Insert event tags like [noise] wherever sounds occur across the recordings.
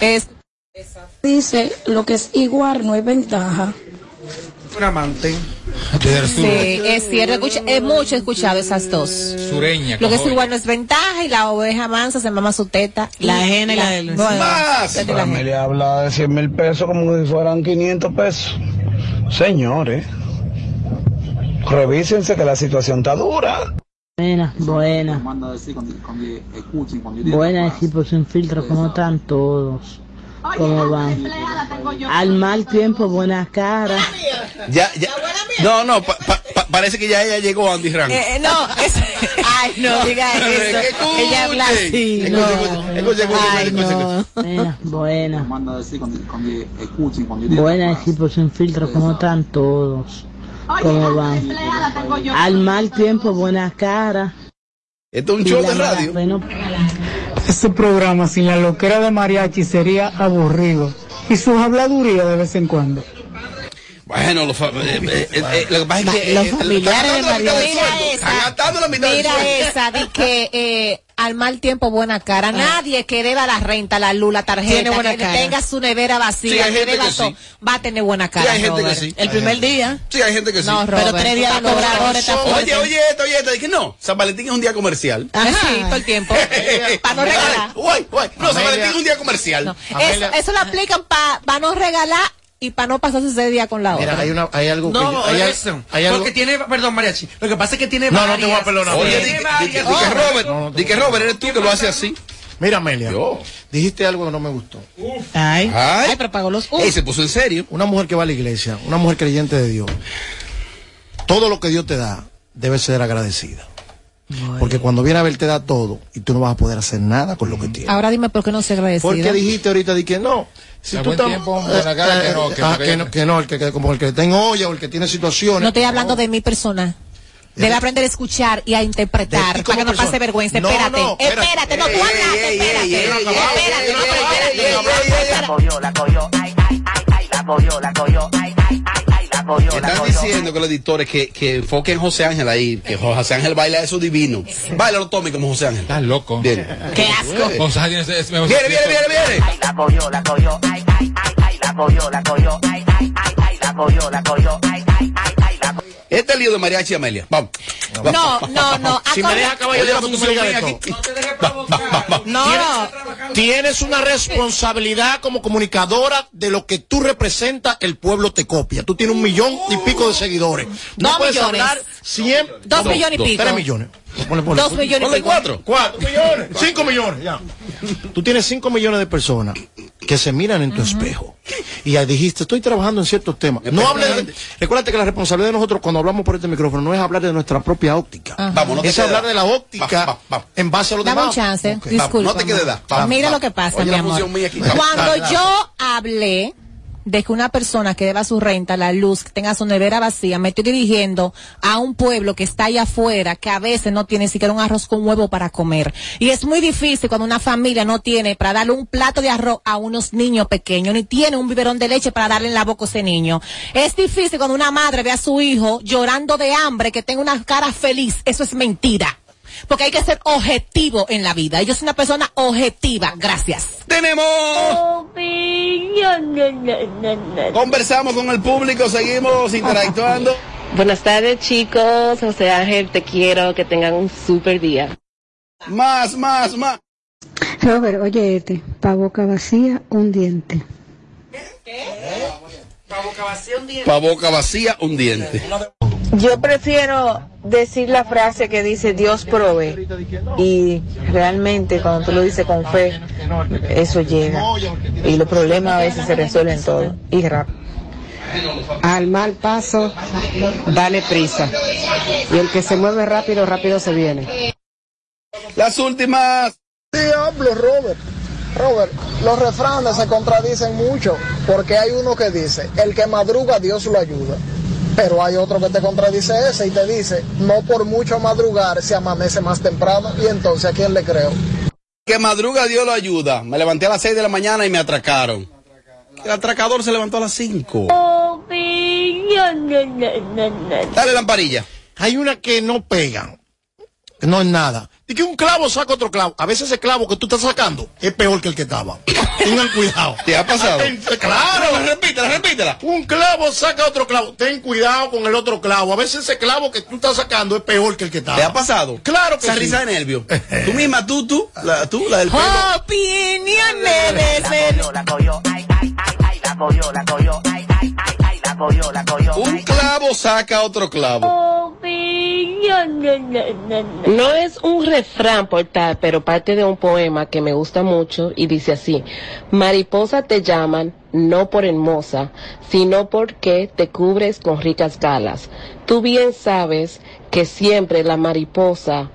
Es, Dice, lo que es igual no es ventaja. Un amante. sí, es cierto. escucha- he mucho escuchado esas dos. Sureña. Lo que es igual no es ventaja y la oveja mansa se mama su teta. La ajena y la bueno, Más. la ajena. le habla de 100 mil pesos como si fueran 500 pesos. Señores, revísense que la situación está dura. Buena, buena. Buena, equipo sin filtro, ¿cómo están todos? ¿Cómo van? Al mal tiempo, buena cara. Ya, ya. No, no, pa- pa- pa- parece que ya ella llegó a Andy Rank. Eh, eh, no, es, [laughs] ay, no diga eso. Escuchen. Ella habla así. Escuchen, No. escuchen, escuchen, escuchen, Ay, escuchen, no. Buena, [laughs] buena. Buena, equipo sin filtro, ¿cómo están todos? ¿Cómo van? Al mal tiempo, buena cara. Esto es un show de radio. bueno, Este programa sin la loquera de mariachi sería aburrido. Y sus habladurías de vez en cuando. Bueno, los fa- eh, eh, eh, eh, lo que pasa es que. Los familiares de están gastando la mitad del Mira esa. Mira esa, de que eh, al mal tiempo buena cara. Nadie que deba la renta, la luz, la tarjeta, Tiene buena que cara. tenga su nevera vacía, Sí, hay que gente deba que todo, sí. va a tener buena cara. Sí, hay gente que sí. el primer día. Sí, hay gente que sí. No, Robert, tres días de estás cobrador está cobrando. Oye, oye, esto, oye, esto. Dije, no, San Valentín es un día comercial. Ah, sí, todo el tiempo. [laughs] Para no regalar. Guay, guay. No, San. Valentín es un día comercial. No, Eso, eso lo aplican para no regalar y para no pasarse ese día con la otra. Mira, hay, una, hay algo que... No, hay, eso. hay algo... Porque tiene, perdón, Mariachi. Lo que pasa es que tiene No, no te voy a perdonar. Oye, di, que Robert, di que Robert, eres tú que lo haces así. Mira, Amelia, Yo. dijiste algo que no me gustó. Ay, Ay, ay, pero pagó los Ey, se puso en serio. Una mujer que va a la iglesia, una mujer creyente de Dios, todo lo que Dios te da debe ser agradecida. Porque cuando viene a ver te da todo y tú no vas a poder hacer nada con lo que tienes. Ahora dime por qué no se agradecida. Porque dijiste ahorita di que no. Si tú buen estás- tiempo, buena cara, que no, que ah, porque- que no, que no, el que, que- como el que tenga olla o el que tiene situaciones. No estoy hablando de mi persona. Debe aprender a escuchar y a De interpretar para como que no pase vergüenza. No, espérate, no, espérate. espérate, no, tú hablaste, espérate. ey, ey, ey, Espérate, ey, no, ey, pero espérate. ey. cogió, la cogió, ay, ay, ay, ay, la cogió, la cogió, ay, la cogió, la Están cogió. diciendo que los editores que, que enfoquen José Ángel ahí, que José Ángel baila eso divino. Baila Tommy como José Ángel. Estás loco. Bien. Qué asco. O sea, tienes- es- me- Viene, viene, viene, viene. Ay, la cogió, la cogió, ay, ay, ay, ay, la cogió, la cogió, ay, ay, ay, ay, la cogió, la cogió, ay, Este lío de Mariachi y Amelia. Vamos. No, no, no. Si me deja la función aquí. todo. No te dejes provocar. No. Tienes una responsabilidad como comunicadora de lo que tú representas, el pueblo te copia. Tú tienes un millón y pico de seguidores. No puedes millones. hablar siempre. Dos millones y pico. Tres millones. Ponle, ponle. Dos millones Ponle cuatro. Cuatro millones. Cinco millones, ya. Tú tienes cinco millones de personas que se miran en tu espejo. Y ya dijiste, estoy trabajando en ciertos temas. No hables de, Recuérdate que la responsabilidad de nosotros cuando hablamos por este micrófono no es hablar de nuestra propia óptica. Vamos, no te es hablar de la óptica Va, va, va. en base a los Dame demás. un chance, Ok. disculpa. no te quedes da. Va, Mira va. lo que pasa, Oye, mi amor. Cuando yo hablé de que una persona que deba su renta, la luz, que tenga su nevera vacía, me estoy dirigiendo a un pueblo que está allá afuera, que a veces no tiene siquiera un arroz con huevo para comer. Y es muy difícil cuando una familia no tiene para darle un plato de arroz a unos niños pequeños, ni tiene un biberón de leche para darle en la boca a ese niño. Es difícil cuando una madre ve a su hijo llorando de hambre, que tenga una cara feliz. Eso es mentira. Porque hay que ser objetivo en la vida. Yo soy una persona objetiva. Gracias. Tenemos. Conversamos con el público, seguimos interactuando. Buenas tardes chicos, José Ángel, te quiero, que tengan un super día. Más, más, más. Robert, oye este, pa' boca vacía, un diente. Pa' boca vacía, un diente. Yo prefiero decir la frase que dice Dios provee y realmente cuando tú lo dices con fe, eso llega y los problemas a veces se resuelven todo y rápido. Al mal paso, dale prisa. Y el que se mueve rápido, rápido se viene. Las últimas. Diablo, Robert. Robert, los refranes se contradicen mucho, porque hay uno que dice, el que madruga Dios lo ayuda. Pero hay otro que te contradice ese y te dice, no por mucho madrugar se amanece más temprano. Y entonces, ¿a quién le creo? Que madruga Dios lo ayuda. Me levanté a las 6 de la mañana y me atracaron. El atracador se levantó a las 5. Dale lamparilla. Hay una que no pegan. No es nada. Y que un clavo saca otro clavo. A veces ese clavo que tú estás sacando es peor que el que estaba. Tengan cuidado. ¿Te ha pasado? Claro. No, repítela, repítela. Un clavo saca otro clavo. Ten cuidado con el otro clavo. A veces ese clavo que tú estás sacando es peor que el que está. ¿Te ha pasado? Claro que Esa sí. risa de nervio. [laughs] tú misma, tú, tú, la, tú, la del pelo. Opiniones de ese- La cogió, ay, ay, ay, ay, la cogió, la cogió, ay, Un clavo saca otro clavo. No es un refrán por tal, pero parte de un poema que me gusta mucho y dice así, mariposa te llaman no por hermosa, sino porque te cubres con ricas galas. Tú bien sabes que siempre la mariposa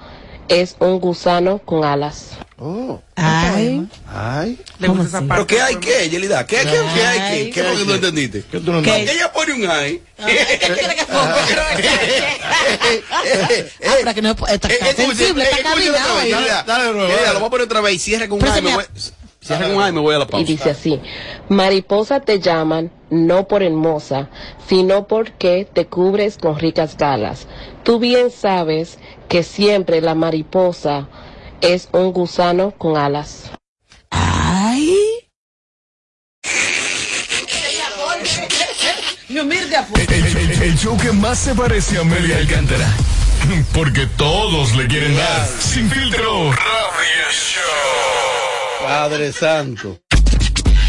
es un gusano con alas. Oh. Ay. Ay. Le gusta esa ¿Pero qué hay qué, Yelida? ¿Qué, qué, qué hay Ay, qué? ¿Qué es lo que tú entendiste? ¿Qué tú no ¿Qué? Porque ella pone un ay. [laughs] [laughs] Ah, pero que no es- está, está sensible, está. Dale, dale de nuevo, Mira, dale. lo voy a poner otra vez y cierre con un ay. cierre con un ay y me voy a la Y pausa. dice así, mariposa te llaman no por hermosa, sino porque te cubres con ricas galas. Tú bien sabes que siempre la mariposa es un gusano con alas. Ay. El, el- el show que más se parece a Amelia Alcántara. [laughs] Porque todos le quieren dar. Sin filtro. Radio Show. Padre Santo.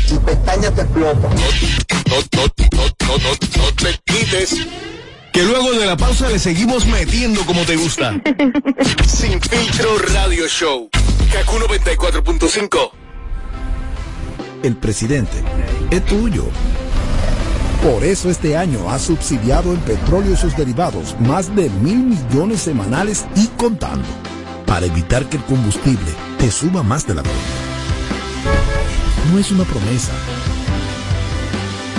Tu pestaña te explota. No, no, no, no, no, no te quites. Que luego de la pausa le seguimos metiendo como te gusta. [laughs] Sin filtro Radio Show. Kaku 94.5. El presidente es tuyo. Por eso este año ha subsidiado en petróleo y sus derivados más de mil millones semanales y contando, para evitar que el combustible te suba más de la cuenta. No es una promesa,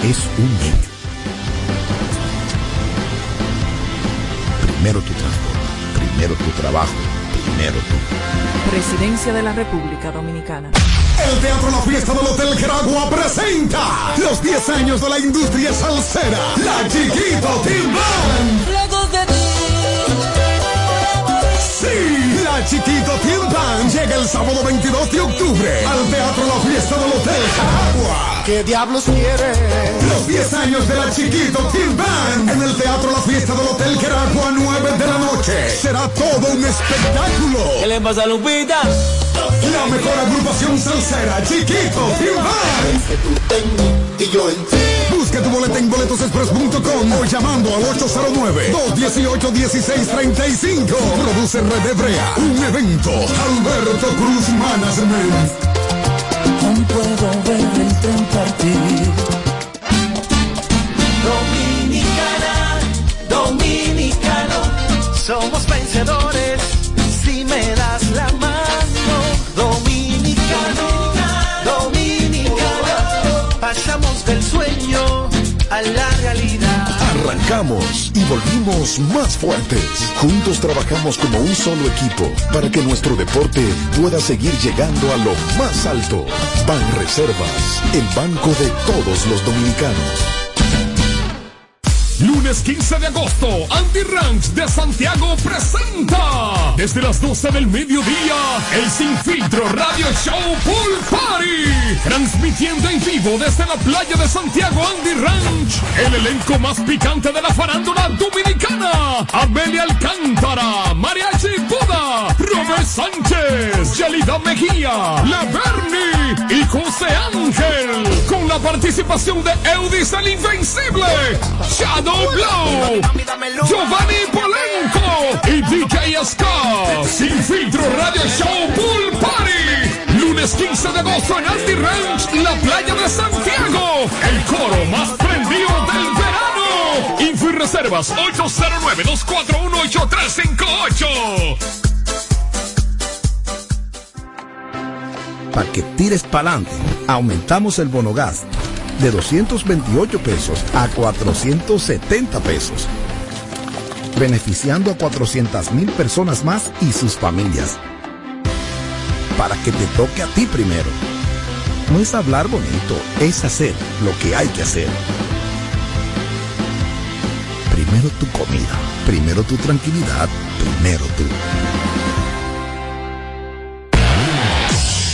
es un hecho. Primero tu transporte, primero tu trabajo, primero tú. Presidencia de la República Dominicana. El Teatro La Fiesta del Hotel Geragua presenta los 10 años de la industria salsera. La Chiquito Team Chiquito Team Band llega el sábado 22 de octubre al Teatro La Fiesta del Hotel Jaragua. ¿Qué diablos quiere? Los 10 años de la Chiquito Team Band en el Teatro La Fiesta del Hotel Jaragua, 9 de la noche. Será todo un espectáculo. ¿Qué le pasa, Lupita? La mejor agrupación salsera, Chiquito Team Band. y yo en ti. Tu boleta en boletosexpress.com o llamando al 809-218-1635. Produce Red Hebrea, un evento. Alberto Cruz Management. Aún puedo ver el tren partir. Dominicana, dominicano, somos vencedores si me das Arrancamos y volvimos más fuertes. Juntos trabajamos como un solo equipo para que nuestro deporte pueda seguir llegando a lo más alto. Ban Reservas, el banco de todos los dominicanos. Lunes 15 de agosto, Andy Ranch de Santiago presenta desde las 12 del mediodía el Sin Filtro Radio Show Pool Party. Transmitiendo en vivo desde la playa de Santiago Andy Ranch, el elenco más picante de la farándula dominicana. Amelia Alcántara, Mariachi Buda, Robert Sánchez, Yelida Mejía, La Bernie y José Ángel. Con la participación de Eudis el Invencible, Shadow Giovanni Polenco y DJ Scott. Sin filtro Radio Show Pool Party. Lunes 15 de agosto en Andy Ranch, la playa de Santiago. El coro más prendido del verano. Info y reservas 809-241-8358. Para que tires pa'lante, aumentamos el bono gas de 228 pesos a 470 pesos, beneficiando a 400 mil personas más y sus familias. Para que te toque a ti primero. No es hablar bonito, es hacer lo que hay que hacer. Primero tu comida, primero tu tranquilidad, primero tú.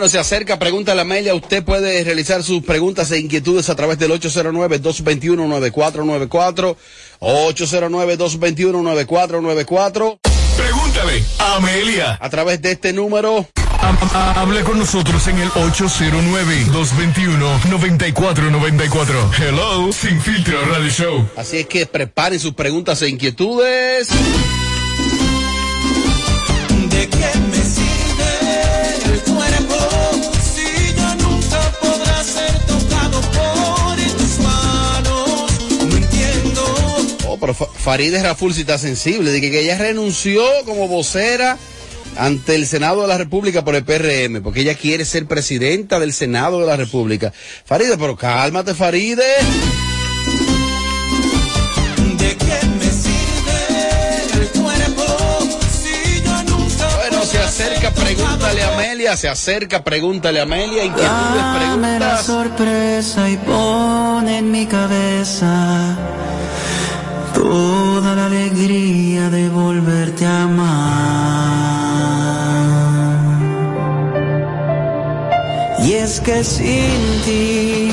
Bueno, se acerca, pregúntale a Amelia. Usted puede realizar sus preguntas e inquietudes a través del 809-221-9494. 809-221-9494. Pregúntale a Amelia. A través de este número. Hable con nosotros en el 809-221-9494. Hello, Sin Filtro Radio Show. Así es que preparen sus preguntas e inquietudes. ¿De qué me pero Fa- Farideh Raful sí está sensible. De que, que ella renunció como vocera ante el Senado de la República por el PRM, porque ella quiere ser presidenta del Senado de la República. Farideh, pero cálmate, Farideh. ¿De qué me sirve el cuerpo si ya nunca Bueno, se acerca, pregúntale a Amelia, se acerca, pregúntale a Amelia, inquietudes, Dame la preguntas. sorpresa y pon en mi cabeza toda la alegría de volverte a amar. Y es que sin ti,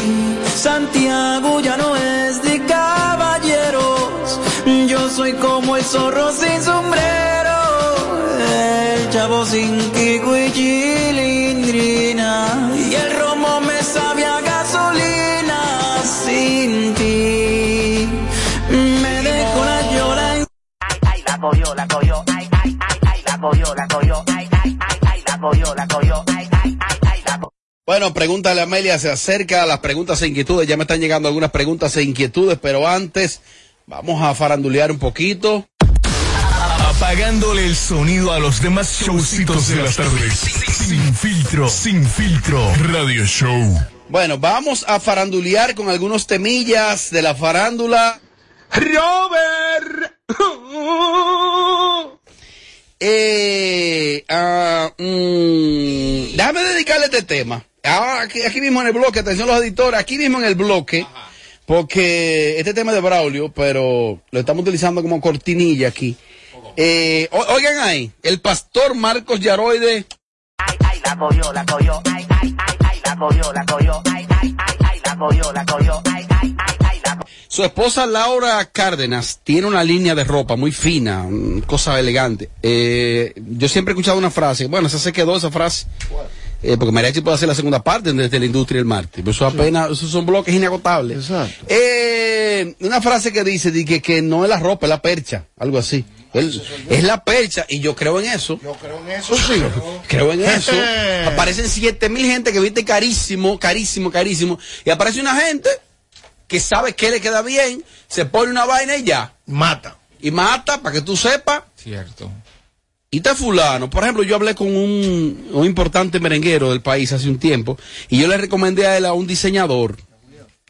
Santiago ya no es de caballeros. Yo soy como el zorro sin sombrero, el chavo sin la cogió, la cogió, ay, ay, ay, ay, la cogió, la cogió, ay, ay, ay, ay, la cogió, la cogió, ay, ay, ay, ay, la cogió. Bueno, pregúntale a Amelia, se acerca a las preguntas e inquietudes. Ya me están llegando algunas preguntas e inquietudes, pero antes vamos a farandulear un poquito. Apagándole el sonido a los demás showcitos de las tardes. Sin filtro, sin filtro. Radio Show. Bueno, vamos a farandulear con algunos temillas de la farándula. Robert. Eh, ah, mm, déjame dedicarle este tema. Ahora, aquí, aquí mismo en el bloque, atención los editores, aquí mismo en el bloque, porque este tema es de Braulio, pero lo estamos utilizando como cortinilla aquí. Eh, o- oigan ahí, el pastor Marcos Yaroide Ay, la cogió, la cogió, ay, ay, ay, ay, la cogió, la cogió, ay, ay, ay, ay, la cogió, la cogió, Su esposa Laura Cárdenas tiene una línea de ropa muy fina, mm, cosa elegante. Eh, yo siempre he escuchado una frase, bueno, esa se quedó esa frase. Eh, porque Mariachi puede hacer la segunda parte desde la industria el martes. Pero eso apenas, esos son bloques inagotables. Eh, una frase que dice di que, que no es la ropa, es la percha, algo así. El- es la percha, y yo creo en eso. Yo creo en eso, [laughs] sí. Creo en eso. [laughs] Aparecen siete mil gente que viste carísimo, carísimo, carísimo. Y aparece una gente que sabe que le queda bien, se pone una vaina y ya. Mata. Y mata, para que tú sepas. Cierto. Y está fulano. Por ejemplo, yo hablé con un, un importante merenguero del país hace un tiempo y yo le recomendé a él a un diseñador.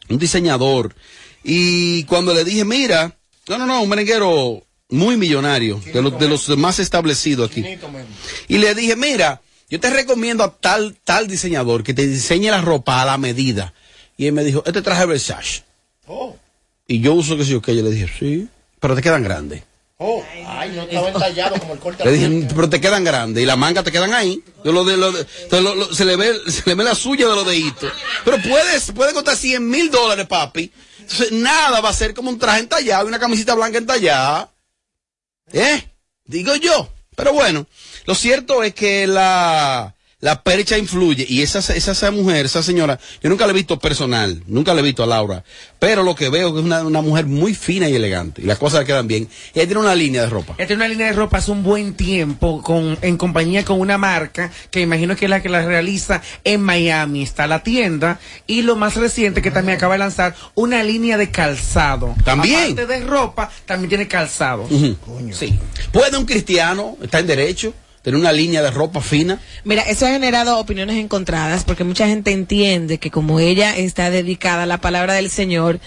Un diseñador. Y cuando le dije, mira, no, no, no, un merenguero muy millonario, de los, de los más establecidos aquí. Y le dije, mira, yo te recomiendo a tal, tal diseñador que te diseñe la ropa a la medida. Y él me dijo, este traje Versace. Oh, Y yo uso que sí, ok. Yo le dije, sí, pero te quedan grandes. oh. Ay, no estaba entallado como el corte. Le dije, pero te quedan grandes y las mangas te quedan ahí. De lo de, lo de- de lo- lo- se, le ve, se le ve la suya de los deditos. Pero puedes, puede costar 100 mil dólares, papi. Entonces, nada va a ser como un traje entallado y una camisita blanca entallada. ¿Eh? Digo yo. Pero bueno, lo cierto es que la, la percha influye. Y esa, esa, esa mujer, esa señora, yo nunca la he visto personal, nunca la he visto a Laura, pero lo que veo es que es una, una mujer muy fina y elegante. Y las cosas le quedan bien. Ella tiene una línea de ropa. Ella tiene una línea de ropa hace un buen tiempo con, en compañía con una marca que imagino que es la que la realiza en Miami. Está la tienda y lo más reciente que también acaba de lanzar una línea de calzado. También. Aparte de ropa, también tiene calzado. Ujú. Sí. ¿Puede un cristiano, está en derecho, tener una línea de ropa fina? Mira, eso ha generado opiniones encontradas porque mucha gente entiende que como ella está dedicada a la palabra del Señor,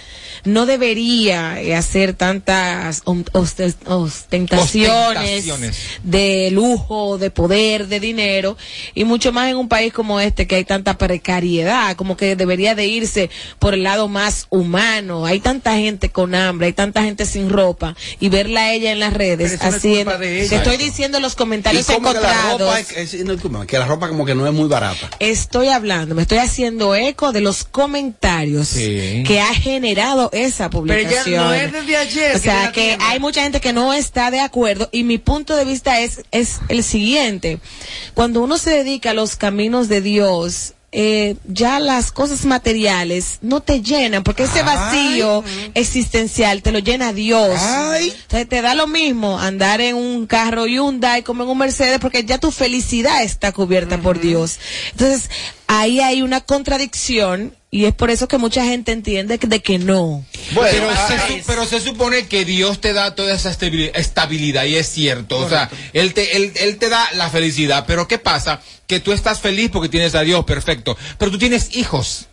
no debería eh, hacer tantas ostentaciones, Ostentaciones. de lujo, de poder, de dinero, y mucho más en un país como este que hay tanta precariedad, como que debería de irse por el lado más humano. Hay tanta gente con hambre, hay tanta gente sin ropa, y verla a ella en las redes haciendo, te estoy diciendo los comentarios Como que la encontrados. ropa, es- es- no, disculpa, que la ropa como que no es muy barata. Estoy hablando, me estoy haciendo eco de los comentarios Sí. que ha generado esa publicación. no es desde ayer O que sea, que tiene. hay mucha gente que no está de acuerdo y mi punto de vista es, es el siguiente. Cuando uno se dedica a los caminos de Dios, eh, ya las cosas materiales no te llenan, porque ese vacío existencial te lo llena Dios. Entonces te da lo mismo andar en un carro Hyundai como en un Mercedes, porque ya tu felicidad está cubierta por Dios. Entonces, ahí hay una contradicción y es por eso que mucha gente entiende que- de que no. pero, se, su- pero se supone que Dios te da toda esa estabili- estabilidad y es cierto. O sea, él te, él, él te da la felicidad. Pero ¿qué pasa? Que tú estás feliz porque tienes a Dios, perfecto. Pero tú tienes hijos.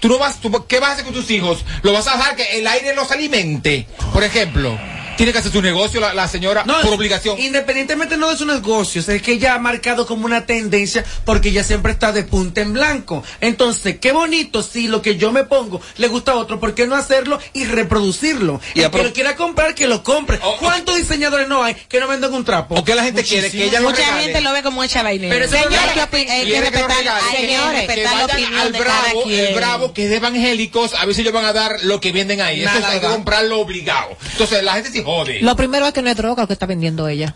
Tú no vas, tú- ¿qué vas a hacer con tus hijos? ¿Lo vas a dejar que el aire los alimente? Por ejemplo, tiene que hacer su negocio la, la señora por obligación. Independientemente no de sus negocios, es que ella ha marcado como una tendencia porque ella siempre está de punta en blanco. Entonces, qué bonito si lo que yo me pongo le gusta a otro, ¿por qué no hacerlo y reproducirlo? Y el que lo quiera comprar, que lo compre. ¿Cuántos diseñadores no hay que no venden un trapo? O que la gente quiere que ella lo Mucha regale. gente lo ve como echa vainero. Pero eso Señores, hay que hay que respetar, hay que que respetar la vayan opinión al de cada bravo, quien. el bravo que es de evangélicos, a ver si ellos van a dar lo que venden ahí. Eso Nada, hay que comprarlo obligado. Entonces la gente se jode. Lo primero es que no es droga lo que está vendiendo ella.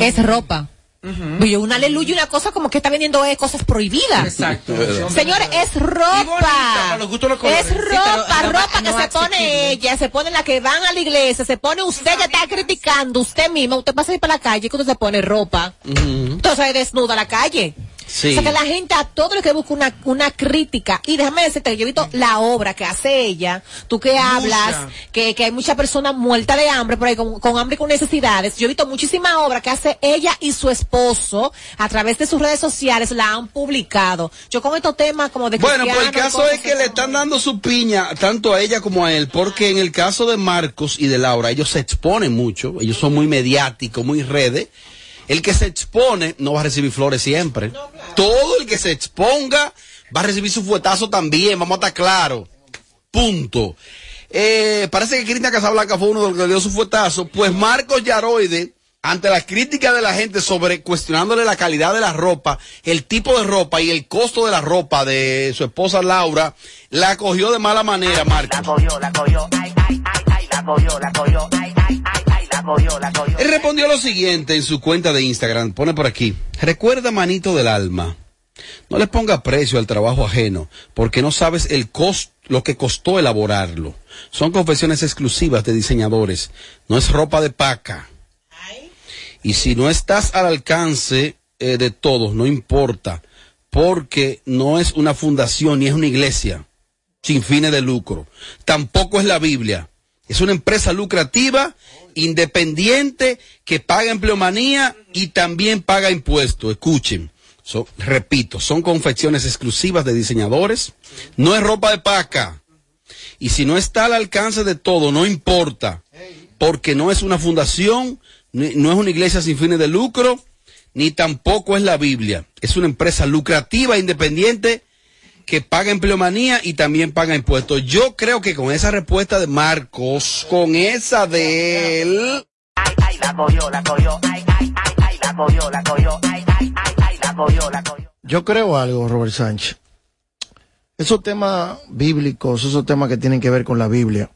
Es ropa. Y yo, un aleluya, una cosa como que está vendiendo eh, cosas prohibidas. Exacto. Señores, es ropa. para los gustos los colores. Es Sí, pero ropa, no ropa que no se pone ella, se pone la que van a la iglesia, se pone usted que está criticando, usted misma, usted pasa a ir para la calle y cuando se pone ropa, entonces desnuda a la calle. Sí. O sea que la gente a todo lo que busca una, una crítica. Y déjame decirte que yo he visto la obra que hace ella. Tú que hablas, que, que hay muchas personas muertas de hambre por ahí, con, con hambre y con necesidades. Yo he visto muchísima obra que hace ella y su esposo a través de sus redes sociales, la han publicado. Yo con estos temas como de Bueno, pues el caso es que le están dando su piña tanto a ella como a él, porque en el caso de Marcos y de Laura, ellos se exponen mucho, ellos son muy mediáticos, muy redes. El que se expone no va a recibir flores siempre. Todo el que se exponga va a recibir su fuetazo también, vamos a estar claros. Punto. Eh, parece que Cristian Casablanca fue uno de los que dio su fuetazo. Pues Marcos Yaroide, ante la crítica de la gente sobre cuestionándole la calidad de la ropa, el tipo de ropa y el costo de la ropa de su esposa Laura, la cogió de mala manera, Marcos. La cogió, la cogió, ay, ay, ay, ay, la cogió, la cogió, Él respondió lo siguiente en su cuenta de Instagram. Pone por aquí. Recuerda, manito del alma. No le ponga precio al trabajo ajeno, porque no sabes el costo, lo que costó elaborarlo. Son confesiones exclusivas de diseñadores. No es ropa de paca. Y si no estás al alcance eh, de todos, no importa, porque no es una fundación ni es una iglesia sin fines de lucro. Tampoco es la Biblia. Es una empresa lucrativa, independiente, que paga empleomanía y también paga impuestos. Escuchen. Repito, son confecciones exclusivas de diseñadores. No es ropa de paca. Y si no está al alcance de todo, no importa. Porque no es una fundación, no es una iglesia sin fines de lucro, ni tampoco es la Biblia. Es una empresa lucrativa, independiente, que paga empleomanía y también paga impuestos. Yo creo que con esa respuesta de Marcos, con esa de él, Ay, ay, la cogió, la cogió, ay, ay, ay, ay, la cogió, la cogió, ay, ay, ay, ay, la cogió, la cogió. Yo creo algo, Robert Sánchez. Esos temas bíblicos, esos temas que tienen que ver con la Biblia,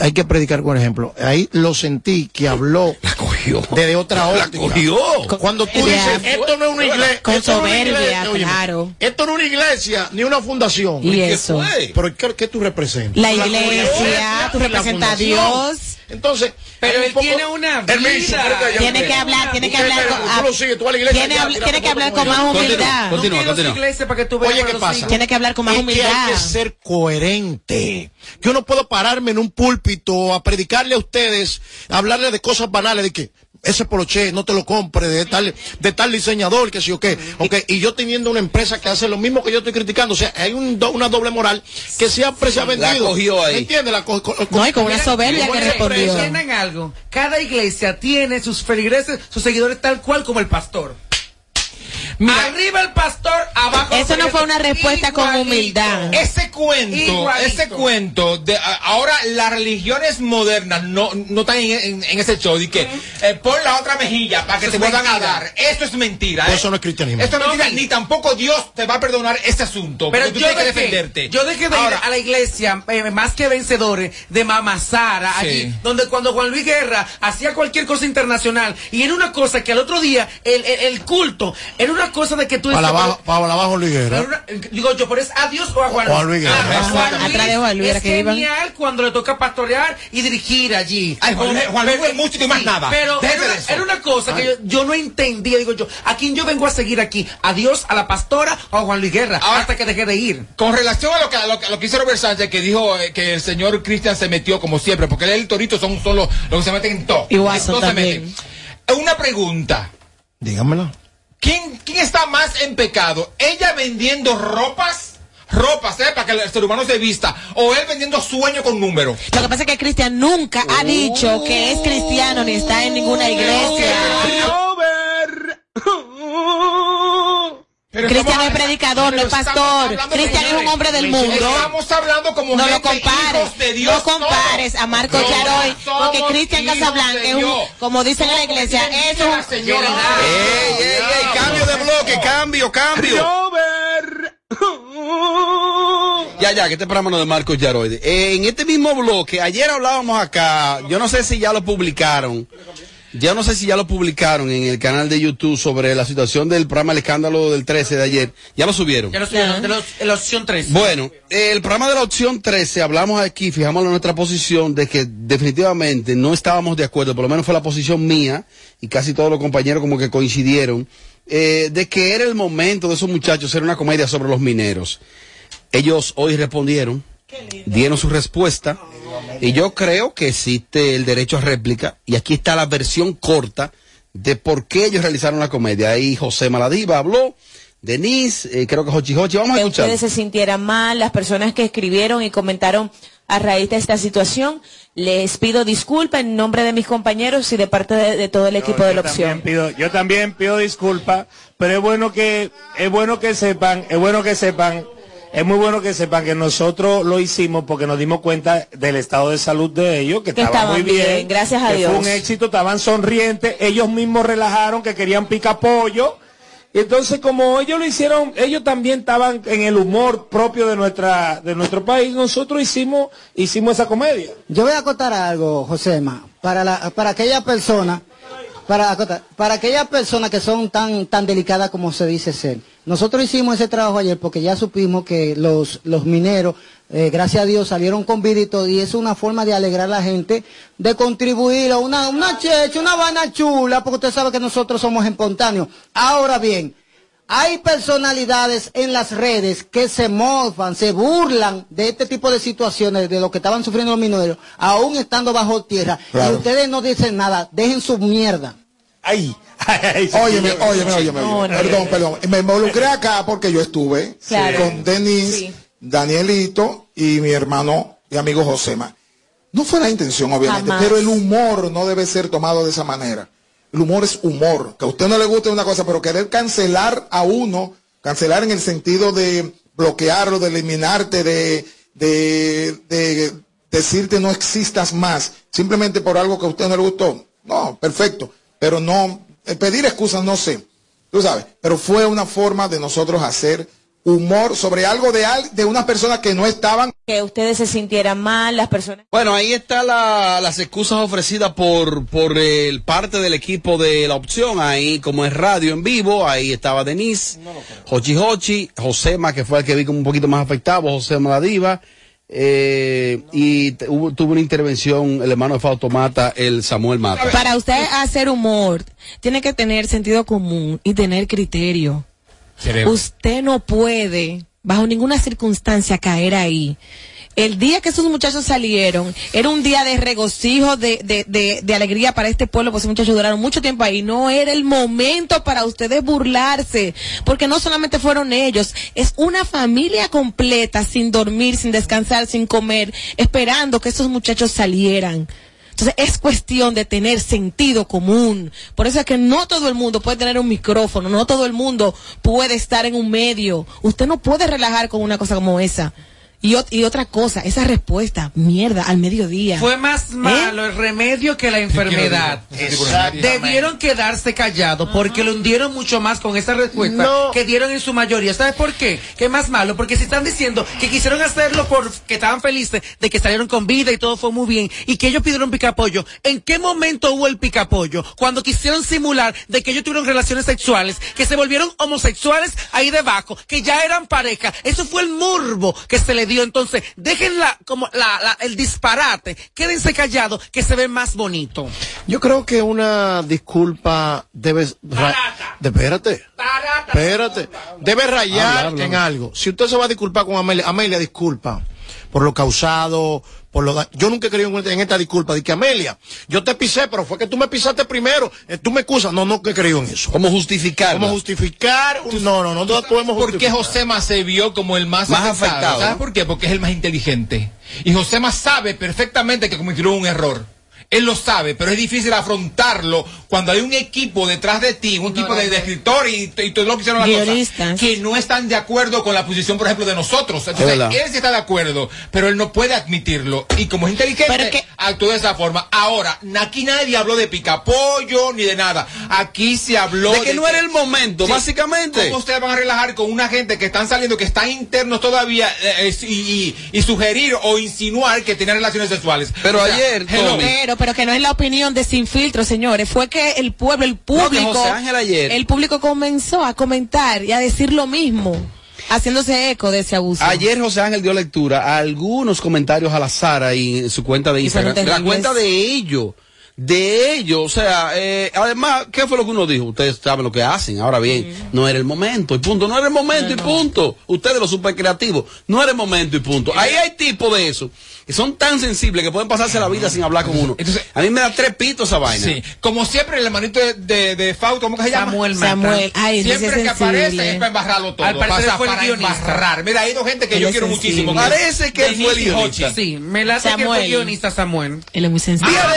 hay que predicar con ejemplo. Ahí lo sentí que habló [laughs] desde otra La óptica. cogió. Cuando tú dices, esto no es una iglesia. Con esto no es una soberbia, iglesia", óyeme, claro. Esto no es una iglesia ni una fundación. Y eso. Pero ¿qué, qué tú representas? La iglesia, tú la representas a. Dios. Entonces, Pero él poco- tiene una dice, vida. "Espérate, ya Tiene que hablar, tiene que hablar con- tú a la iglesia, Tiene, ya, que hablar con yo". más humildad. continúa, continúa. Oye, ¿qué pasa? Tiene que hablar con más humildad. hay que ser coherente. Yo no puedo pararme en un púlpito a predicarle a ustedes, a hablarle de cosas banales, de que ese poloché no te lo compre, de tal, de tal diseñador, que sí o qué. Y yo teniendo una empresa que hace lo mismo que yo estoy criticando. O sea, hay un do- una doble moral que siempre se ha La vendido. cogió ahí. ¿Me entiendes? La co- co- No, y con una soberbia que respondió. Algo. Cada iglesia tiene sus feligreses, sus seguidores tal cual como el pastor. Arriba el pastor, abajo. Eso no fue una respuesta con humildad. Ese cuento, Igualito. ese cuento de ahora las religiones modernas no, no están en, en- en ese show de que eh, pon la otra mejilla para que Eso te vuelvan a mentira. dar. Esto es mentira. Pues ¿eh? eso no es cristianismo. Esto no es No, mentira, ni tampoco Dios te va a perdonar este asunto. Pero tú yo tienes que defenderte. yo dejé de Ahora, ir a la iglesia eh, más que vencedores de Mama Sara, Sí. allí, donde cuando Juan Luis Guerra hacía cualquier cosa internacional, y era una cosa que al otro día, el, el- el culto, era una cosa de que tú Para abajo, para abajo, Liguera. Digo yo, pero es a Dios o a Juan, Juan Luis Guerra. Ah, Exacto. Juan Luis Atrás de Juan Luis, es que iban. genial cuando le toca pastorear y dirigir allí. Ay, Juan Luis- Juan Luis es músico y más nada. Pero era una, cosa que yo, yo no entendía, digo yo, ¿a quién yo vengo a seguir aquí? ¿A Dios, a la pastora o a Juan Luis Guerra? Ahora- hasta que dejé de ir. Con relación a lo que, a lo, lo que hizo Robert Sánchez, que dijo eh, que el señor Cristian se metió como siempre, porque él y el torito son solo los que se meten en todo. Meten. Una pregunta. Dígamela. ¿Quién, ¿Quién está más en pecado? ¿Ella vendiendo ropas? Ropas, ¿eh? Para que el ser humano se vista. ¿O él vendiendo sueño con número? Lo que pasa es que Cristian nunca ha dicho que es cristiano ni está en ninguna iglesia. Pero Cristian es predicador, no es pastor. Cristian es un hombre del mundo. Estamos hablando como No lo compares, hijos de Dios no compares todos. a Marco No, Charoy, porque Cristian Casablanca es un, como dicen en la iglesia, es un señora. ¡Ey, ey, ey! ¡Cambio de bloque! ¡Cambio, cambio! Ya, ya, que este programa no de Marcos Yaroide. Eh, en este mismo bloque, ayer hablábamos acá, yo no sé si ya lo publicaron, ya no sé si ya lo publicaron en el canal de YouTube sobre la situación del programa El Escándalo del 13 de ayer. Ya lo subieron. Ya lo subieron, de, los, de la opción 3. Bueno, el programa de la opción 13, hablamos aquí, fijamos en nuestra posición de que definitivamente no estábamos de acuerdo, por lo menos fue la posición mía, y casi todos los compañeros como que coincidieron, eh, de que era el momento de esos muchachos hacer una comedia sobre los mineros. Ellos hoy respondieron, dieron su respuesta, y yo creo que existe el derecho a réplica, y aquí está la versión corta de por qué ellos realizaron la comedia. Ahí José Maladiva habló, Denise, eh, creo que Hochi Hochi, vamos a que escuchar. ustedes se sintieran mal, las personas que escribieron y comentaron a raíz de esta situación, les pido disculpas en nombre de mis compañeros y de parte de, de todo el equipo de la opción. Pido- yo también pido disculpas, pero es bueno que es bueno que sepan, es bueno que sepan, es muy bueno que sepan que nosotros lo hicimos porque nos dimos cuenta del estado de salud de ellos, que, Que estaba estaban muy bien, bien, gracias a que Dios. Fue un éxito, estaban sonrientes, ellos mismos relajaron que querían pica pollo. Y entonces como ellos lo hicieron, ellos también estaban en el humor propio de nuestra de nuestro país, nosotros hicimos hicimos esa comedia. Yo voy a acotar algo, Josema, para la, para aquellas personas, para para aquellas personas que son tan tan delicadas como se dice ser. Nosotros hicimos ese trabajo ayer porque ya supimos que los los mineros, eh, gracias a Dios, salieron con vida y todo, y es una forma de alegrar a la gente, de contribuir a una una checha, una vaina chula, porque usted sabe que nosotros somos espontáneos. Ahora bien. Hay personalidades en las redes que se mofan, se burlan de este tipo de situaciones, de lo que estaban sufriendo los mineros, aún estando bajo tierra. Claro. Y ustedes no dicen nada, dejen su mierda. Ay, [laughs] Óyeme, óyeme, óyeme. óyeme. Perdón, perdón. Me involucré acá porque yo estuve Claro. con Denise, Danielito y mi hermano y amigo Josema. No fue la intención, obviamente, Jamás. pero el humor no debe ser tomado de esa manera. El humor es humor. Que a usted no le guste una cosa, pero querer cancelar a uno, cancelar en el sentido de bloquearlo, de eliminarte, de, de, de decirte no existas más, simplemente por algo que a usted no le gustó. No, perfecto. Pero no, eh, pedir excusas no sé. Tú sabes, pero fue una forma de nosotros hacer humor sobre algo de, al- de unas personas que no estaban. Que ustedes se sintieran mal, las personas. Bueno, ahí está la- las excusas ofrecidas por, por el parte del equipo de la opción. Ahí, como es radio en vivo, ahí estaba Denise, Hochi Hochi, Josema, que fue el que vi como un poquito más afectado, Josema la Diva. eh, y hubo- tuvo una intervención el hermano de Fautomata, el Samuel Mata. Para usted hacer humor, tiene que tener sentido común y tener criterio. Usted no puede, bajo ninguna circunstancia, caer ahí. El día que esos muchachos salieron, era un día de regocijo, de, de, de, de alegría para este pueblo, porque esos muchachos duraron mucho tiempo ahí. No era el momento para ustedes burlarse, porque no solamente fueron ellos, es una familia completa, sin dormir, sin descansar, sin comer, esperando que esos muchachos salieran. Entonces es cuestión de tener sentido común. Por eso es que no todo el mundo puede tener un micrófono, no todo el mundo puede estar en un medio. Usted no puede relajar con una cosa como esa. Y, ot- y otra cosa, esa respuesta, mierda, al mediodía. Fue más malo el remedio que la enfermedad. Debieron quedarse callados porque lo hundieron mucho más con esa respuesta No. que dieron en su mayoría. ¿Sabes por qué? Que es más malo, porque si están diciendo que quisieron hacerlo porque estaban felices de que salieron con vida y todo fue muy bien y que ellos pidieron picapollo, ¿en qué momento hubo el picapollo? Cuando quisieron simular de que ellos tuvieron relaciones sexuales, que se volvieron homosexuales ahí debajo, que ya eran pareja. Eso fue el morbo que se le dio. Entonces, déjenla como la, la- el disparate, quédense callados que se ve más bonito. Yo creo que una disculpa debe... ra- de- espérate. Espérate. Debe rayar Habla, habla. en algo. Si usted se va a disculpar con Amelia, Amelia, disculpa por lo causado, por lo da- Yo nunca he creído en esta- disculpa. De que Amelia, yo te pisé, pero fue que tú me pisaste primero. eh, tú me excusas. No, no he creído en eso. ¿Cómo justificar? ¿Cómo justificar? No, no, no, no podemos ¿Por qué justificar. Josema se vio como el más, Más afectado? afectado, ¿Sabes ¿no? por qué? Porque es el más inteligente. Y Josema sabe perfectamente que cometió un error. Él lo sabe, pero es difícil afrontarlo cuando hay un equipo detrás de ti, un equipo de, de escritores y, y todo lo que hicieron la cosa, Guionistas. que no están de acuerdo con la posición, por ejemplo, de nosotros. Entonces, él sí está de acuerdo, pero él no puede admitirlo. Y como es inteligente, actuó de esa forma. Ahora, aquí nadie habló de picapollo ni de nada. Aquí se habló De que no era el momento, Sí. básicamente. ¿Cómo ustedes van a relajar con una gente que están saliendo, que están internos todavía eh, eh, y, y- y sugerir o insinuar que tenían relaciones sexuales? Pero O sea, ayer. Tommy, Pero, pero que no es la opinión de Sin Filtro, señores. Fue que el pueblo, el público, ayer- el público comenzó a comentar y a decir lo mismo, haciéndose eco de ese abuso. Ayer José Ángel dio lectura a algunos comentarios al azar ahí en su cuenta de Y Instagram. La cuenta de ellos. De ellos, o sea, eh, además, ¿qué fue lo que uno dijo? Ustedes saben lo que hacen. Ahora bien, no era el momento y punto. No era el momento y punto. Ustedes los super creativos, no era el momento y punto. Ahí hay tipos de eso que son tan sensibles que pueden pasarse la vida sin hablar con uno. a mí me da tres pitos esa vaina. Sí, como siempre el hermanito de, de, de Fausto, ¿cómo que se llama? Samuel. Samuel, ay, Siempre es que sensible. aparece es para embarrarlo todo. Al parecer pasa fue el para guionista. embarrar. Mira, hay dos gente que Él yo quiero sensible. muchísimo. Parece que él fue el guionista. Sí, me la hace que fue Samuel. guionista Samuel. Él es muy sensible. Ah,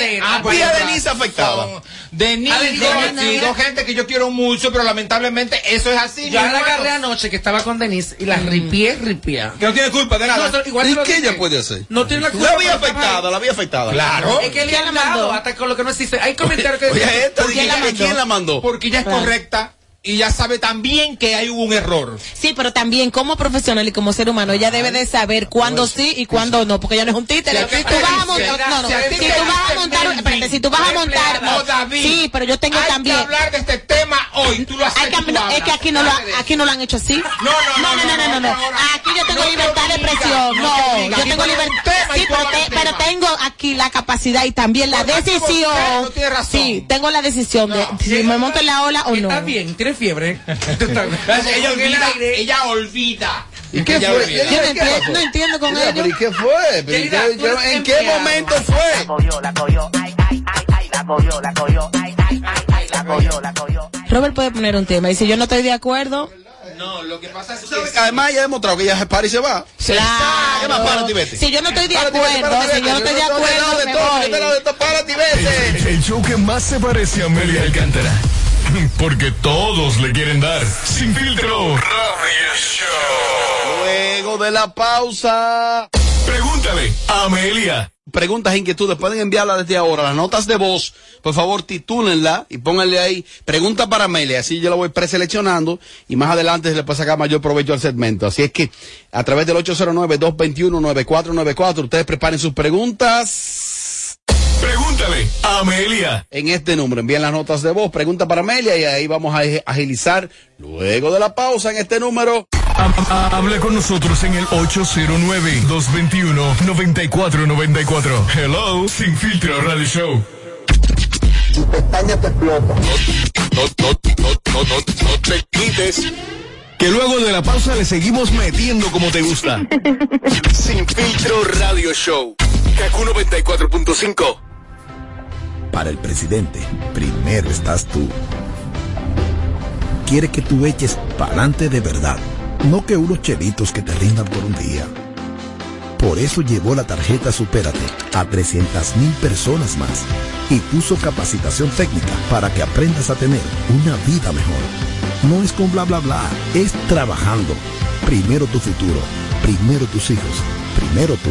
Parecer, ah, tía bueno, Denise afectada. son Denise, A Denise, dos, gente que yo quiero mucho, pero lamentablemente eso es así. Yo la agarré anoche que estaba con Denise y la ripié, ripié. Que no tiene culpa de nada. No, igual ¿Y qué ella puede hacer? No tiene la culpa. La había ahí. la había afectada. Claro. Es que le ¿Quién han la mandó? hasta con lo que no existe. Hay comentarios que Oye, dicen, esto, ¿Por ¿quién, la mandó? ¿quién la mandó? Porque ella es correcta y ya sabe también que hay un error. Sí, pero también como profesional y como ser humano, ella debe de saber cuándo sí y cuándo no, porque ella no es un títere. Si tú vas a montar, no, no, si tú vas a montar, espérate, si tú vas a montar, no, David, sí, pero yo tengo hay también. que hablar de este tema hoy. Tú lo has Hay es que aquí no lo, aquí no lo han hecho así. No, no, no, no, no, no. Aquí yo tengo libertad de expresión. no yo tengo libertad. Sí, pero, tengo aquí la capacidad y también la decisión. Sí, tengo la decisión de si me monto en la ola o no. Está bien, tiene fiebre. [laughs] Ella olvida. Ella olvida. ¿Y qué Ella fue? no entiendo, no entiendo con pero ¿y qué fue? Pero ¿y Yerida, qué- tú eres ¿En qué momento La fue? cogió, la cogió, ay, ay, ay, ay, la cogió, la cogió, ay, ay, ay, ay, la cogió, la cogió. Robert puede poner un tema y si yo no estoy de acuerdo, No, lo que pasa es que. Además, ella ha demostrado que ella se para y se va. Vete. si yo no estoy de acuerdo, si yo no estoy de acuerdo, me voy. El show que más se parece a Amelia Alcántara. [laughs] Porque todos le quieren dar. Sin filtro. Radio Show. Luego de la pausa. Pregúntale a Amelia. Preguntas, inquietudes, pueden enviarlas desde ahora. Las notas de voz, por favor, titúlenla y pónganle ahí pregunta para Amelia. Así yo la voy preseleccionando y más adelante se le puede sacar mayor provecho al segmento. Así es que a través del 809-221-9494, ustedes preparen sus preguntas. Amelia. En este número, envíen las notas de voz, pregunta para Amelia y ahí vamos a agilizar luego de la pausa en este número. Hable con nosotros en el 809-221-9494. Hello, Sin Filtro Radio Show. Tu pestaña te explota. No, no, no, no, no, no te quites. Que luego de la pausa le seguimos metiendo como te gusta. [laughs] Sin Filtro Radio Show. Kaku 94.5. Para el presidente, primero estás tú. Quiere que tú eches pa'lante de verdad, no que unos chelitos que te rindan por un día. Por eso llevó la tarjeta Supérate a 300 mil personas más y puso capacitación técnica para que aprendas a tener una vida mejor. No es con bla bla bla, es trabajando. Primero tu futuro, primero tus hijos, primero tú.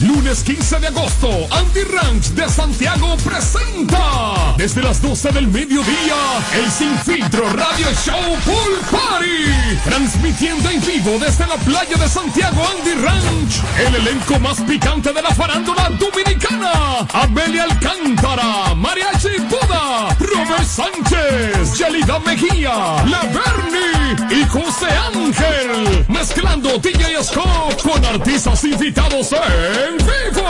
Lunes 15 de agosto, Andy Ranch de Santiago presenta desde las 12 del mediodía el Sin Filtro Radio Show Pool Party. Transmitiendo en vivo desde la playa de Santiago Andy Ranch. El elenco más picante de la farándula dominicana. Amelia Alcántara, Mariachi Buda, Robert Sánchez, Yelida Mejía, La Bernie y José Ángel. Mezclando DJ Scott con artistas invitados en vivo.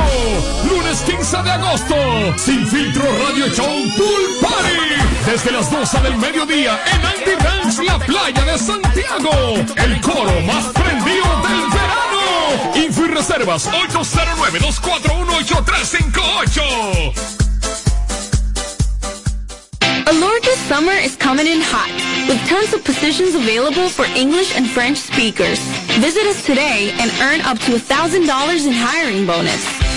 Lunes 15 de agosto. Sin filtro Radio Show Pool Party. Desde las 12 del mediodía en Andy Ranch, la playa de Santiago. El coro más prendido del verano. Info y reservas 809-241-8358. Summer is coming in hot, with tons of positions available for English and French speakers. Visit us today and earn up to $1,000 in hiring bonus.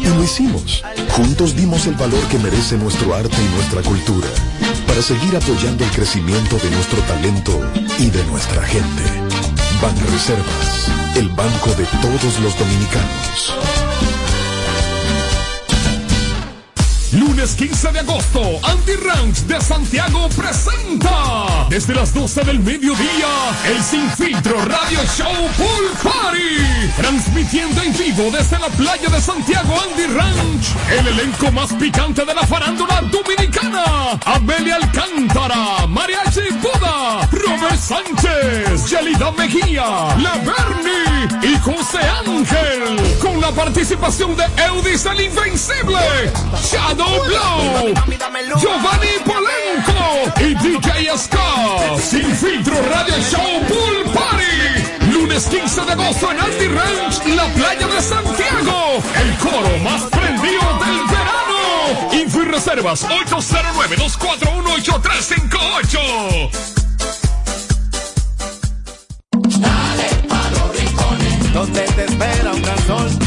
y lo hicimos. Juntos dimos el valor que merece nuestro arte y nuestra cultura para seguir apoyando el crecimiento de nuestro talento y de nuestra gente. Banreservas, el banco de todos los dominicanos. Lunes 15 de agosto, Andy Ranch de Santiago presenta desde las 12 del mediodía el Sin Filtro Radio Show Pool Party. Transmitiendo en vivo desde la playa de Santiago Andy Ranch. El elenco más picante de la farándula dominicana. Amelia Alcántara, Mariachi Buda, Robert Sánchez, Yelida Mejía, La Bernie y José Ángel. Con la participación de Eudis el Invencible. Shadow Giovanni Polenco y DJ Scott. Sin filtro Radio Show Pool Party. Lunes 15 de agosto en Anti Ranch, la playa de Santiago. El coro más prendido del verano. Info y reservas 809 241 8358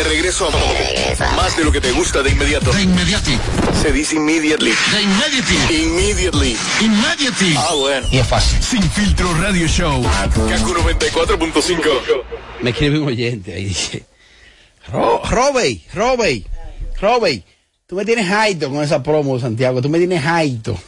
De regreso a más de lo que te gusta de inmediato. De inmediati. Se dice immediately. De inmediati. Immediately. Immediately. Ah, bueno. Y es fácil. Sin filtro radio show. Kaku 94.5. Me escribe un oyente ahí dice, Ro Robey, Robey, Robey, tú me tienes haito con esa promo, Santiago, tú me tienes haito.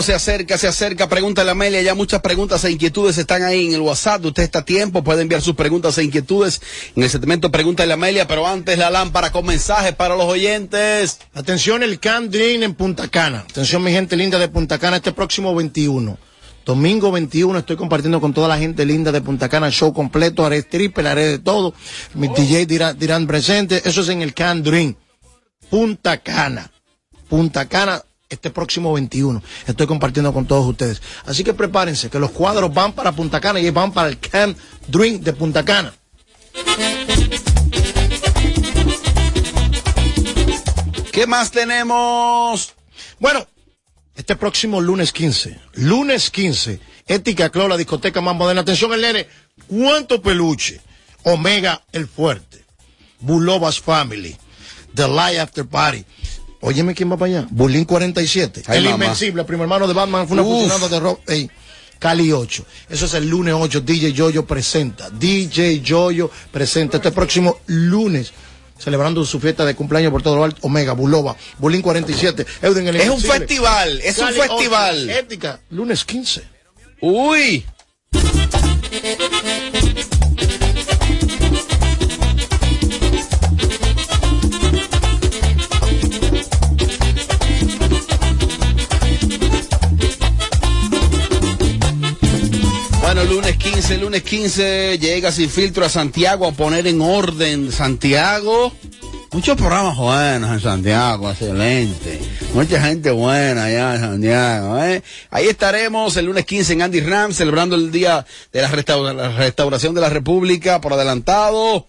Bueno, se acerca, se acerca, pregúntale a Amelia, ya muchas preguntas e inquietudes están ahí en el WhatsApp, usted está a tiempo, puede enviar sus preguntas e inquietudes en el segmento Pregúntale a Amelia, pero antes la lámpara con mensajes para los oyentes. Atención, el Camp Dream en Punta Cana. Atención, mi gente linda de Punta Cana, este próximo 21. Domingo 21 estoy compartiendo con toda la gente linda de Punta Cana, show completo, haré triple, haré de todo. Mis DJ dirán, dirán presente. Eso es en el Camp Dream. Punta Cana. Punta Cana, este próximo 21. Estoy compartiendo con todos ustedes. Así que prepárense, que los cuadros van para Punta Cana y van para el Camp Dream de Punta Cana. ¿Qué más tenemos? Bueno, este próximo lunes 15, lunes 15, Ética Club, la discoteca más moderna. Atención, el nene, ¿cuánto peluche? Omega el Fuerte, Bulovas Family, The Light After Party. Óyeme quién va para allá. Bulín 47, Ay, el mamá. Invencible, primo hermano de Batman, fue una funcionando de rock. ey, Cali 8. Eso es el lunes 8. DJ Yoyo presenta. DJ Yoyo presenta este próximo lunes. Celebrando su fiesta de cumpleaños por todo lo alto. Omega, Bulova, Bulín 47. Euden el Es un festival, es un Cali 8, festival. Ética, lunes 15. Uy. el lunes 15 llega sin filtro a Santiago a poner en orden Santiago. Muchos programas buenos en Santiago, excelente. Mucha gente buena allá en Santiago. ¿eh? Ahí estaremos el lunes 15 en Andy Ram, celebrando el Día de la, Restauración de la República por adelantado.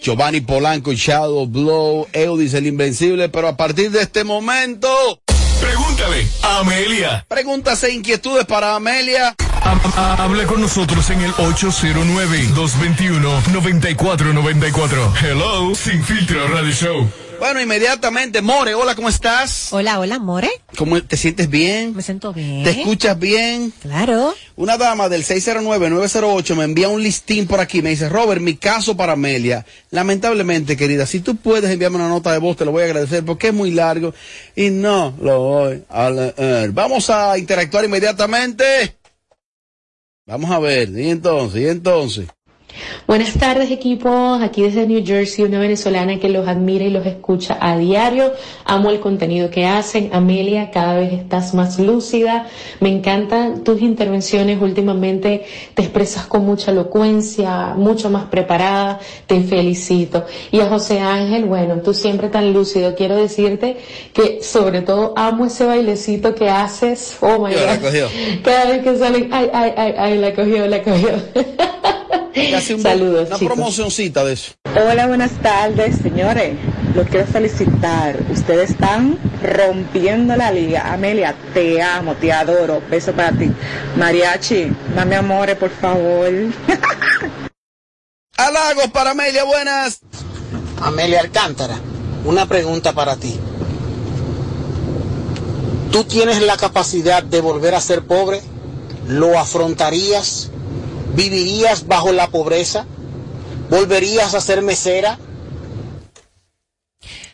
Giovanni Polanco, Shadow Blow, Eudis el Invencible, pero a partir de este momento... Pregúntale a Amelia. Preguntas e inquietudes para Amelia. Hable con nosotros en el 809-221-9494. Hello, Sin Filtro Radio Show. Bueno, inmediatamente, More, hola, ¿cómo estás? Hola, hola, More. ¿Cómo te sientes bien? Me siento bien. ¿Te escuchas bien? Claro. Una dama del 609-908 me envía un listín por aquí. Me dice, Robert, mi caso para Amelia. Lamentablemente, querida, si tú puedes enviarme una nota de voz, te lo voy a agradecer porque es muy largo y no lo voy a leer. Vamos a interactuar inmediatamente. Vamos a ver, y entonces, y entonces. Buenas tardes equipos, aquí desde New Jersey, una venezolana que los admira y los escucha a diario. Amo el contenido que hacen. Amelia, cada vez estás más lúcida. Me encantan tus intervenciones. Últimamente te expresas con mucha elocuencia, mucho más preparada. Te felicito. Y a José Ángel, bueno, tú siempre tan lúcido. Quiero decirte que sobre todo amo ese bailecito que haces. Oh my Yo la God. cogió. Cada vez que salen, ay, ay, ay, ay, la cogió, la cogió. [laughs] Un- Saludos, una chicos. promocioncita de eso. Hola, buenas tardes, señores. Los quiero felicitar. Ustedes están rompiendo la liga. Amelia, te amo, te adoro. Beso para ti. Mariachi, dame amores, por favor. [laughs] Halagos para Amelia, buenas. Amelia Alcántara, una pregunta para ti. ¿Tú tienes la capacidad de volver a ser pobre? ¿Lo afrontarías? ¿Vivirías bajo la pobreza? ¿Volverías a ser mesera?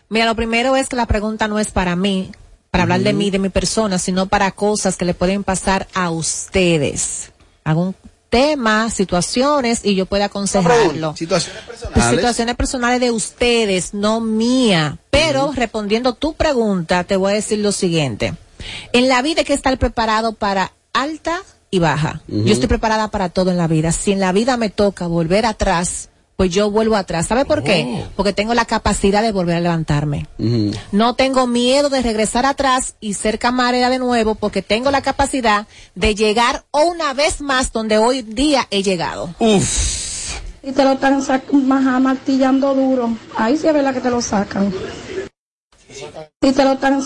Mira, lo primero es que la pregunta no es para mí, para hablar de mí, de mi persona, sino para cosas que le pueden pasar a ustedes. Algún tema, situaciones, y yo puedo aconsejarlo. Situaciones personales. situaciones personales de ustedes, no mía. Pero respondiendo tu pregunta, te voy a decir lo siguiente. En la vida hay que estar preparado para alta y baja. Yo estoy preparada para todo en la vida. Si en la vida me toca volver atrás, pues yo vuelvo atrás. ¿Sabe por qué? Porque tengo la capacidad de volver a levantarme. No tengo miedo de regresar atrás y ser camarera de nuevo porque tengo la capacidad de llegar una vez más donde hoy día he llegado. Y te lo están martillando duro. Ahí sí es verdad que te lo sacan. Y te lo están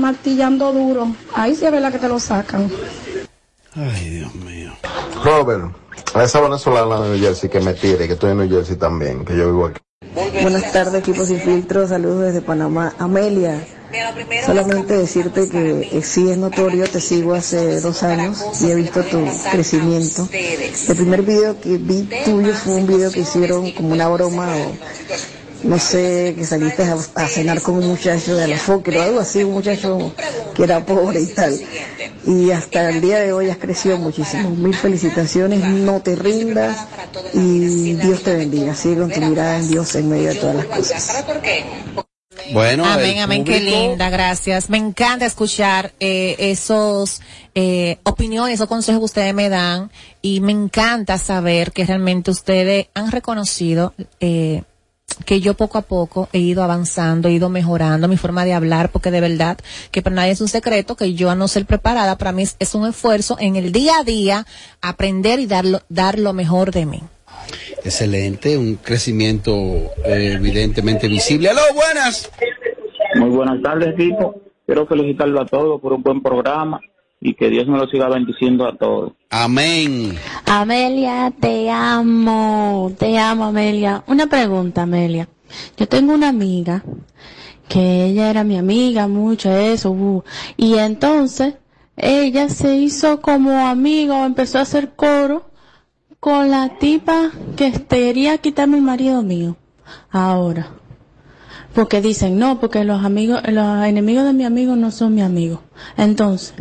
martillando duro. Ahí sí es verdad que te lo sacan. Ay, Dios mío. Robert, a esa venezolana de New Jersey que me tire, que estoy en New Jersey también, que yo vivo aquí. Buenas tardes, equipo sin filtro. Saludos desde Panamá. Amelia, solamente decirte que eh, sí es notorio, te sigo hace dos años y he visto tu crecimiento. El primer video que vi tuyo fue un video que hicieron como una broma o no sé, que saliste a, a cenar con un muchacho de la Fokker o algo así, un muchacho que era pobre y tal. Y hasta el día de hoy has crecido muchísimo. Mil felicitaciones, no te rindas y Dios te bendiga. Sigue con tu mirada en Dios en medio de todas las cosas. Bueno, Amén, amén, qué linda, gracias. Me encanta escuchar eh, esos eh, opiniones o consejos que ustedes me dan y me encanta saber que realmente ustedes han reconocido eh, que yo poco a poco he ido avanzando, he ido mejorando mi forma de hablar, porque de verdad que para nadie es un secreto que yo a no ser preparada, para mí es, es un esfuerzo en el día a día aprender y dar lo, dar lo mejor de mí. Excelente, un crecimiento eh, evidentemente visible. ¡Aló, buenas! Muy buenas tardes, equipo. Quiero felicitarlo a todos por un buen programa y que Dios me lo siga bendiciendo a todos. Amén. Amelia, te amo, te amo, Amelia. Una pregunta, Amelia. Yo tengo una amiga que ella era mi amiga, mucho eso, uh, y entonces ella se hizo como amiga o empezó a hacer coro con la tipa que quería quitar mi marido mío. Ahora. Porque dicen, no, porque los amigos, los enemigos de mi amigo no son mi amigo. Entonces,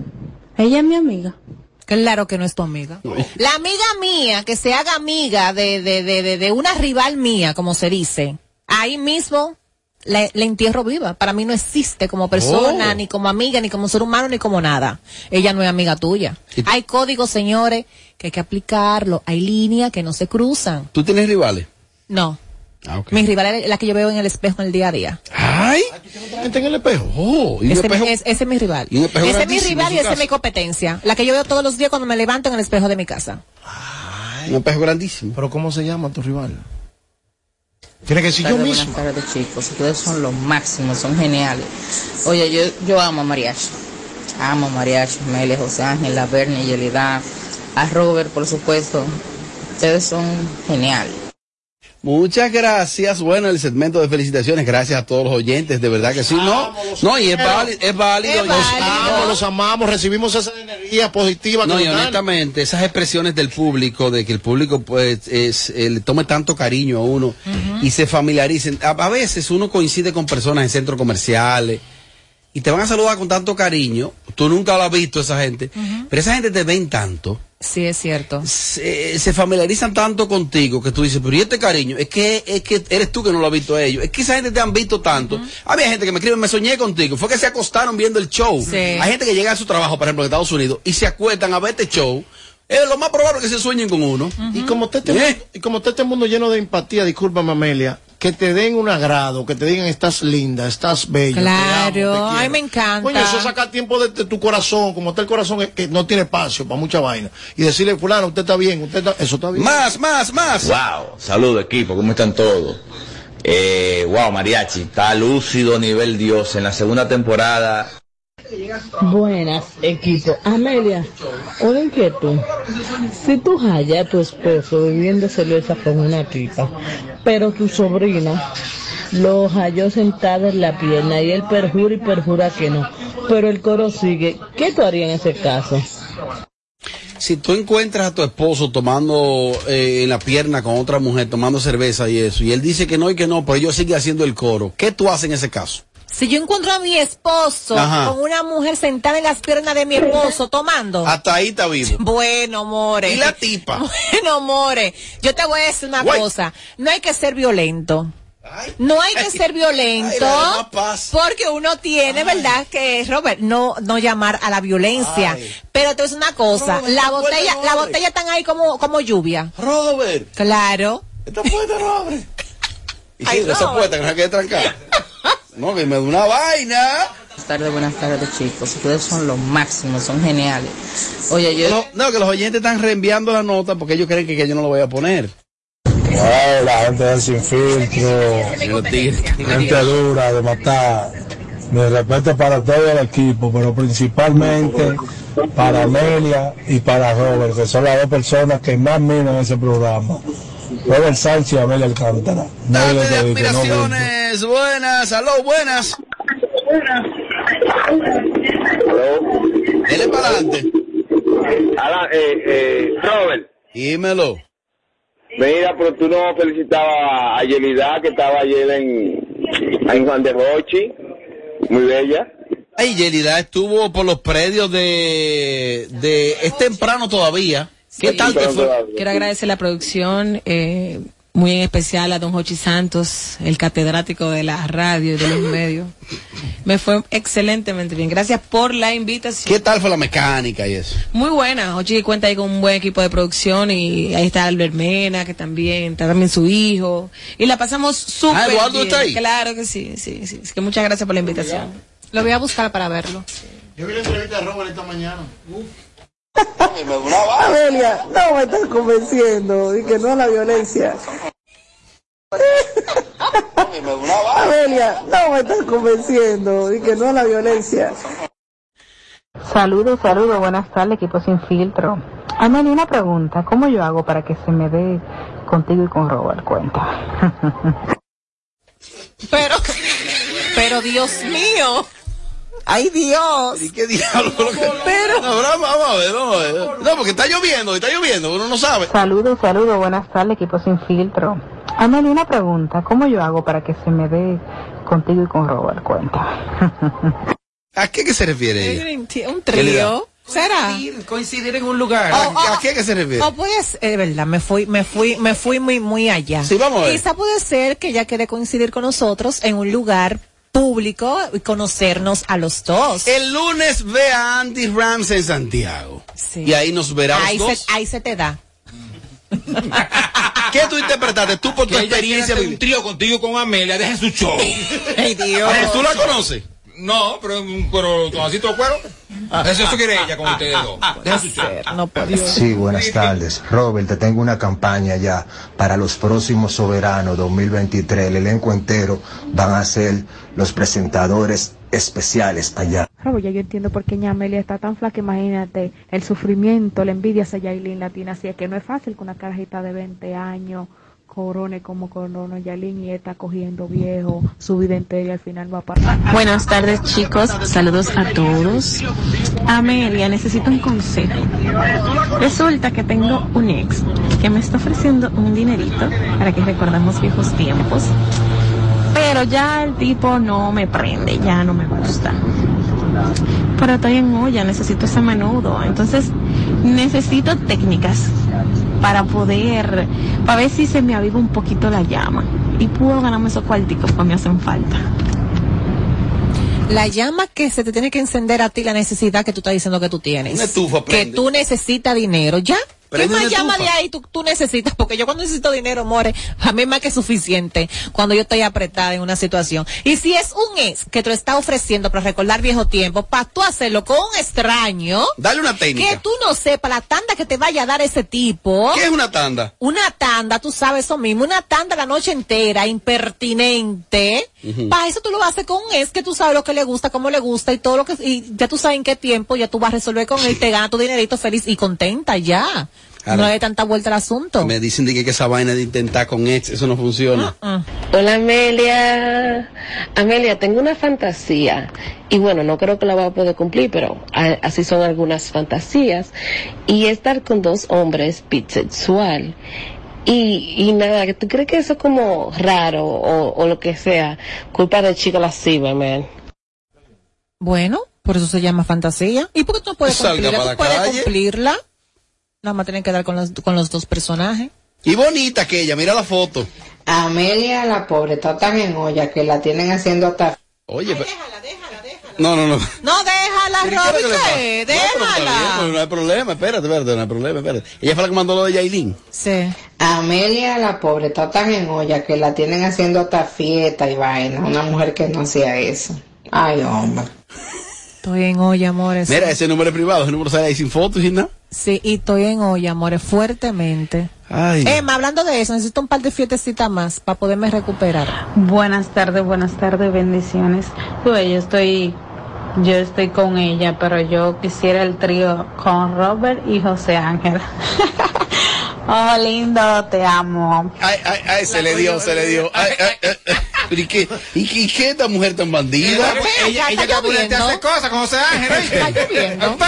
ella es mi amiga. Claro que no es tu amiga. La amiga mía, que se haga amiga de, de, de, de, una rival mía, como se dice, ahí mismo la, la entierro viva. Para mí no existe como persona, Oh. ni como amiga, ni como ser humano, ni como nada. Ella no es amiga tuya. Hay códigos, señores, que hay que aplicarlo. Hay líneas que no se cruzan. ¿Tú tienes rivales? No. Ah, ok. Mi rival es la que yo veo en el espejo en el día a día. ¡Ay! Gente en el espejo. Oh, Ese, espejo- es, ese es mi rival. y un espejo Ese es mi rival y esa es mi competencia. La que yo veo todos los días cuando me levanto en el espejo de mi casa. Un espejo grandísimo. ¿Pero cómo se llama tu rival? Tiene que decir yo mismo. Buenas tardes, chicos. Ustedes son los máximos, son geniales. Oye, yo, yo amo a Mariachi. Amo a Mariachi, Mele, José Ángel, La Bernie, Yelida, a Robert, por supuesto. Ustedes son geniales. Muchas gracias. Bueno, el segmento de felicitaciones. Gracias a todos los oyentes. De verdad que sí. No, no, y es válido. Es válido. Los amamos, los amamos, recibimos esa energía positiva. No, y honestamente, esas expresiones del público, de que el público pues es, eh, le tome tanto cariño a uno y se familiaricen. A, a veces uno coincide con personas en centros comerciales y te van a saludar con tanto cariño. Tú nunca lo has visto esa gente, pero esa gente te ven tanto. Sí, es cierto. Se, se familiarizan tanto contigo que tú dices, pero ¿y este cariño? Es que, es que eres tú que no lo has visto a ellos. Es que esa gente te han visto tanto. Había gente que me escribe, me soñé contigo. Fue que se acostaron viendo el show. Sí. Hay gente que llega a su trabajo, por ejemplo, en Estados Unidos, y se acuestan a ver este show. Es lo más probable que se sueñen con uno. Y como está este, mundo, y como está este mundo lleno de empatía, discúlpame Amelia, que te den un agrado, que te digan estás linda, estás bella. te amo, te Claro, quiero". ay, me encanta. Coño, eso saca tiempo de, de tu corazón, como está el corazón que, que no tiene espacio para mucha vaina. Y decirle, fulano, usted está bien, usted está, eso está bien. Más, más, más. Wow, saludos equipo, ¿cómo están todos? Eh, wow, Mariachi, está lúcido nivel Dios en la segunda temporada. Buenas, equipo. Amelia, una inquietud. Si tú hallas a tu esposo viviendo celosa con una tipa, pero tu sobrina lo halló sentada en la pierna y él perjura y perjura que no, pero el coro sigue, ¿qué tú harías en ese caso? Si tú encuentras a tu esposo tomando eh, en la pierna con otra mujer, tomando cerveza y eso, y él dice que no y que no, pero ellos sigue haciendo el coro, ¿qué tú haces en ese caso? Si yo encuentro a mi esposo Ajá. con una mujer sentada en las piernas de mi esposo tomando. Hasta ahí está vivo. Bueno, more. ¿Y la tipa? [laughs] Bueno, more. Yo te voy a decir una Guay. cosa. No hay que ser violento. No hay que ser violento Ay, porque uno tiene, ¿verdad? Que Robert no no llamar a la violencia. Pero te es una cosa, Robert, la botella la Robert. botella están ahí como como lluvia. Robert. Claro. Esta puerta [laughs] no abre. Y Ay, sí, esa no. puerta que no se quede trancada. [laughs] No, que me da una vaina. Buenas tardes, buenas tardes chicos. Ustedes son los máximos, son geniales. Oye, yo... No, no, que los oyentes están reenviando la nota porque ellos creen que, que yo no lo voy a poner. Ay, la gente del sin filtro, gente dura de matar. Mi respeto para todo el equipo, pero principalmente para Amelia y para Robert, que son las dos personas que más miran ese programa. Robert Sánchez y Amelia Alcántara. No miente. Admiraciones, buenas, aló, buenas. Dele para adelante. eh, eh, Robert. Dímelo. Mira, pero tú no felicitabas a Yelida que estaba ayer en, en Juan de Rochi. Muy bella. Ay, Yelida estuvo por los predios de, de, es temprano todavía. ¿Qué tal te fue? Quiero agradecer la producción, eh, muy en especial a don Jochi Santos, el catedrático de la radio y de los [laughs] medios. Me fue excelentemente bien. Gracias por la invitación. ¿Qué tal fue la mecánica y eso? Muy buena. Jochi cuenta ahí con un buen equipo de producción y ahí está Albert Mena, que también, está también su hijo. Y la pasamos súper Ah, Eduardo bien. está ahí. Claro que sí, sí, sí. Así que muchas gracias por la invitación. Lo voy a buscar para verlo. Yo vi la entrevista de Robert esta mañana. Amelia, no me estás convenciendo y que no a la violencia. Amelia, no me estás convenciendo y que no a la violencia. Saludos, saludos, buenas tardes, equipo sin filtro. Amelia, una pregunta, ¿cómo yo hago para que se me dé contigo y con Robert cuenta? Pero, pero Dios mío. Ay Dios. ¿Y qué diablo? [laughs] Pero... No, pero vamos a ver, vamos a ver. No, porque está lloviendo, está lloviendo, uno no sabe. Saludos, saludos, buenas tardes, equipo sin filtro. Amelia, una pregunta, ¿cómo yo hago para que se me dé contigo y con Robert cuenta? [laughs] ¿A qué que se refiere ella? Un trío. ¿Será? Coincidir en un lugar. ¿A, a qué que se refiere? O pues, es verdad, me fui, me fui, me fui muy, muy allá. Sí, vamos a ver. Quizá puede ser que ella quiere coincidir con nosotros en un lugar público y conocernos a los dos. El lunes ve a Andy Rams en Santiago. Y ahí nos verá los Ahí dos. se, ahí se te da. [laughs] ¿Qué tú interpretaste? Tú por tu experiencia. un trío contigo con Amelia, deja su show. Ay, Dios. ¿Tú la conoces? No, pero, pero con así todo cuero. Eso, eso quiere ella con ustedes dos. Su show. No puede Sí, buenas tardes. Robert, te tengo una campaña ya para los próximos soberanos 2023. El elenco entero van a ser los presentadores especiales allá. Robert, ya yo entiendo por qué ña Amelia está tan flaca, imagínate, el sufrimiento, la envidia hacia Yailin Latina, así es que no es fácil con una carajita de 20 años corone como corona Yailin y está cogiendo viejo, su vida entera y al final va a pasar. Buenas tardes chicos, saludos a todos. Amelia, necesito un consejo. Resulta que tengo un ex que me está ofreciendo un dinerito para que recordemos viejos tiempos. Pero ya el tipo no me prende, ya no me gusta. Pero estoy en olla, necesito ese menudo. Entonces, necesito técnicas para poder, para ver si se me aviva un poquito la llama. Y puedo ganarme esos cuarticos que me hacen falta. La llama que se te tiene que encender a ti la necesidad que tú estás diciendo que tú tienes. Una estufa que tú necesitas dinero. ¿Ya? ¿Qué más llama de ahí tú, tú necesitas? Porque yo cuando necesito dinero, more, a mí más que suficiente cuando yo estoy apretada en una situación. Y si es un ex que te lo está ofreciendo para recordar viejo tiempo, para tú hacerlo con un extraño, Dale una técnica. que tú no sepas la tanda que te vaya a dar ese tipo. ¿Qué es una tanda? Una tanda, tú sabes eso mismo, una tanda la noche entera, impertinente. Ujú. Para eso tú lo haces con un ex que tú sabes lo que le gusta, cómo le gusta y todo lo que, y ya tú sabes en qué tiempo, ya tú vas a resolver con él, [laughs] te gana tu dinerito feliz y contenta ya. No hay tanta vuelta al asunto. Me dicen de que, que esa vaina de intentar con ex, eso no funciona. Hola Amelia. Amelia, tengo una fantasía y bueno, no creo que la voy a poder cumplir, pero a- así son algunas fantasías. Y estar con dos hombres bisexual. Y, y nada, ¿tú crees que eso es como raro o, o lo que sea? Culpa de chica lasciva, man. Bueno, por eso se llama fantasía. ¿Y por qué tú no puedes puedes calle. cumplirla? Nada más tienen que dar con los, con los dos personajes. Y bonita que ella, mira la foto. Amelia, la pobre, está tan en olla que la tienen haciendo hasta... Oye, pero- No, no, no. No, déjala, ¿Qué quiere que le pase? Robbie, No, pero está bien, déjala. no hay problema, espérate, espérate, no hay problema, espérate. Ella fue la que mandó lo de Yailin. Sí. Amelia, la pobre, está tan en olla que la tienen haciendo hasta fiesta y vaina. Una mujer que no hacía eso. Ay, hombre. Estoy en olla, amores. Mira, ese número es privado, ese número sale ahí sin fotos y nada. Sí, y estoy en olla, amores, fuertemente. Ay. Emma, hablando de eso, necesito un par de fiestecitas más para poderme recuperar. Buenas tardes, buenas tardes, bendiciones. Pues yo estoy, yo estoy con ella, pero yo quisiera el trío con Robert y José Ángel. [laughs] oh, lindo, te amo. Ay, ay, ay, se le dio, se le dio. Ay, ay, ay, ay. Pero ¿y qué, y, qué- y qué esta mujer tan bandida? Ella, ella que ponerte a hacer cosas con José Ángel.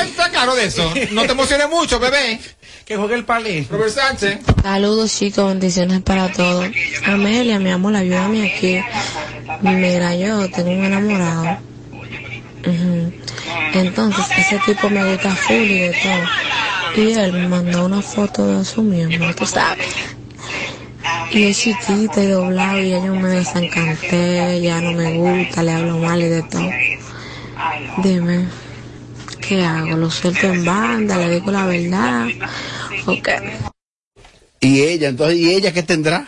Está claro de eso. No te emociones mucho, bebé. Que juegue el palé. Robert Sánchez. Saludos chicos, bendiciones para todos. Amelia, mi amor, ayúdame aquí. Mira, yo tengo un enamorado. Entonces, ese tipo me gusta full y de todo. Y él me mandó una foto de su miembro, tú sabes. Y es chiquita y doblado y yo me desencanté, ya no me gusta, le hablo mal y de todo. Dime, ¿qué hago? ¿Lo suelto en banda? ¿Le digo la verdad? ¿O qué? Y ella, entonces, ¿y ella qué tendrá?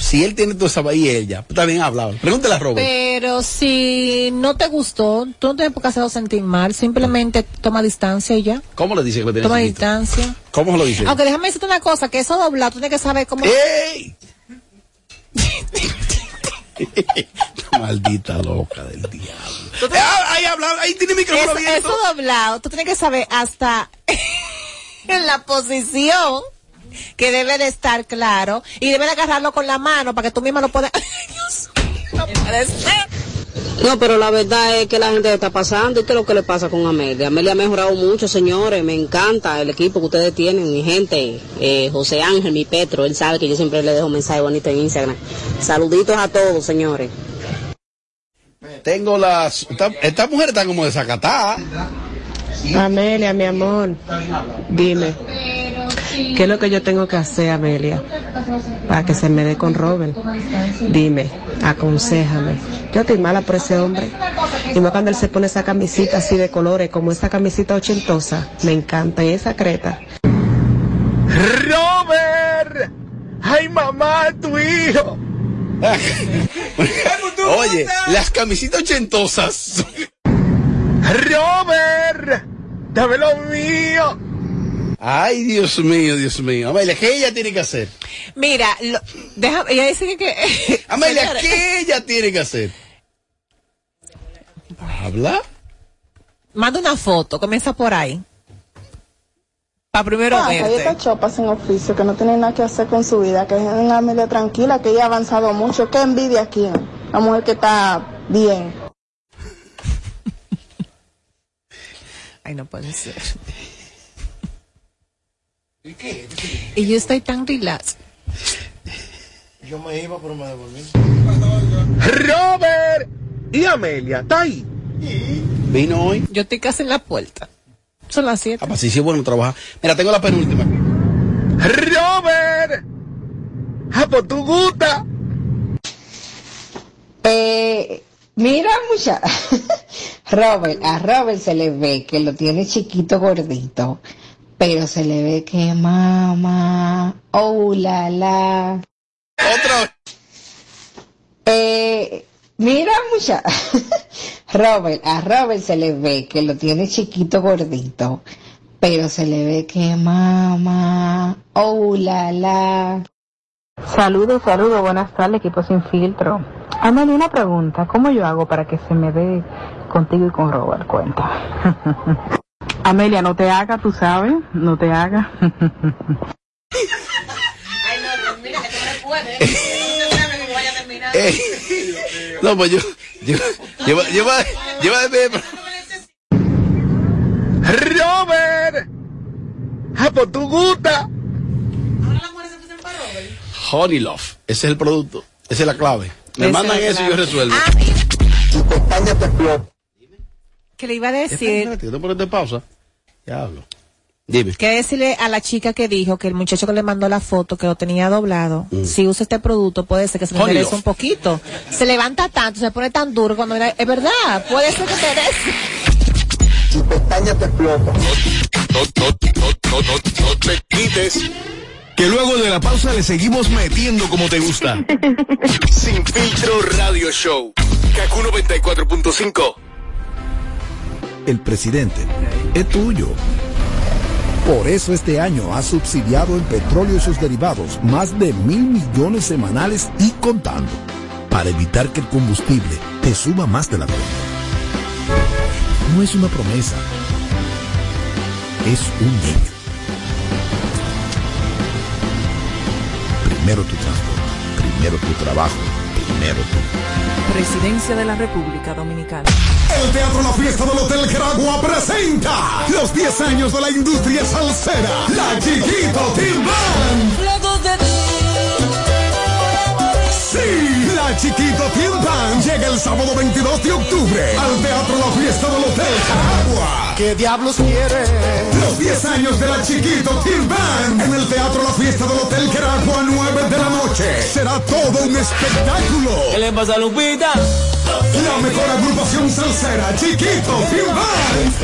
Si él tiene toda esa y ella, está bien hablado. Pregúntale a Robert. Pero si no te gustó, tú no tienes por qué hacerlo sentir mal, simplemente toma distancia y ya. ¿Cómo le dice que tiene Toma chiquito? distancia. ¿Cómo lo dice? Aunque déjame decirte una cosa, que eso doblado, tú tienes que saber cómo... ¡Ey! [laughs] Maldita loca del diablo. Ah, ahí habla, ahí tiene micrófono Eso, eso doblado, tú tienes que saber hasta [laughs] en la posición que debe de estar claro y debe de agarrarlo con la mano para que tú misma lo puedas... [laughs] No puede ser. No, pero la verdad es que la gente está pasando. ¿Y qué es lo que le pasa con Amelia? Amelia ha mejorado mucho, señores. Me encanta el equipo que ustedes tienen, mi gente. Eh, José Ángel, mi Petro, él sabe que yo siempre le dejo un mensaje bonito en Instagram. Saluditos a todos, señores. Tengo las. Esta, esta mujer está como desacatada. Amelia, mi amor, dime, ¿qué es lo que yo tengo que hacer, Amelia, para que se me dé con Robert? Dime, aconsejame. Yo estoy mala por ese hombre. Y más cuando él se pone esa camisita así de colores, como esa camisita ochentosa, me encanta. Y esa creta. ¡Robert! ¡Ay, mamá, tu hijo! [laughs] Oye, las camisitas ochentosas. ¡Robert! ¡Dame lo mío! Ay, Dios mío, Dios mío. Amelia, ¿qué ella tiene que hacer? Mira, lo, déjame, ella dice que... que [laughs] Amelia, ¿qué ella tiene que hacer? ¿Habla? Manda una foto, comienza por ahí. Para primero Ah, hay verte. estas chopas en oficio que no tienen nada que hacer con su vida, que es una familia tranquila, que ella ha avanzado mucho. ¿Qué envidia aquí? La mujer que está bien. [laughs] Ay, no puede ser. Y yo estoy tan relax. Yo me iba, pero me devolví. ¡Robert! ¿Y Amelia? ¿Está ahí? ¿Vino hoy? Yo estoy casi en la puerta. Son las siete. Ah, pues sí, sí, es bueno trabajar. Mira, tengo la penúltima. ¡Robert! ¡Ah, pues tú gusta! Eh, mira, mucha. [laughs] Robert, a Robert se le ve que lo tiene chiquito, gordito, pero se le ve que mamá, oh la la. Otra. Eh, mira, mucha. [laughs] Robert, a Robert se le ve que lo tiene chiquito, gordito, pero se le ve que mamá, oh la la. Saludos, saludos, buenas tardes, equipo sin filtro. Ándale una pregunta, ¿cómo yo hago para que se me dé contigo y con Robert? Cuenta. [laughs] Amelia, no te haga, tú sabes, no te haga. Eh, no, pues yo. Yo, yo, yo, yo, yo, yo, ¡Robert! ¡Ah, pues tú gusta! Honey Love. Ese es el producto. Esa es la clave. Me mandan eso y yo resuelvo. Ah, mira. Que le iba a decir. espérate, ponerte en pausa. Ya hablo. Dime. Que decirle a la chica que dijo que el muchacho que le mandó la foto, que lo tenía doblado, Mm. si usa este producto puede ser que se le enderece un poquito. Se levanta tanto, se pone tan duro cuando mira, es verdad, puede ser que te des. Tu pestaña te explota. No, no, no, no, no, no te quites. Que luego de la pausa le seguimos metiendo como te gusta. [laughs] Sin filtro radio show. Kaku [laughs] 94.5. El presidente es tuyo. Por eso este año ha subsidiado en petróleo y sus derivados más de mil millones semanales y contando, para evitar que el combustible te suba más de la cuenta. No es una promesa, es un niño. Primero tu transporte, primero tu trabajo, Presidencia de la República Dominicana. El Teatro La Fiesta del Hotel Caragua presenta los 10 años de la industria salsera. La Chiquito Team Band. Sí, Chiquito Team Band llega el sábado 22 de octubre al Teatro La Fiesta del Hotel Caragua. ¿Qué diablos quiere? Los 10 años de la Chiquito Team Band en el Teatro La Fiesta del Hotel Caragua, 9 de la noche. Será todo un espectáculo. ¿Qué le pasa a Lupita? La mejor agrupación salsera, Chiquito Band.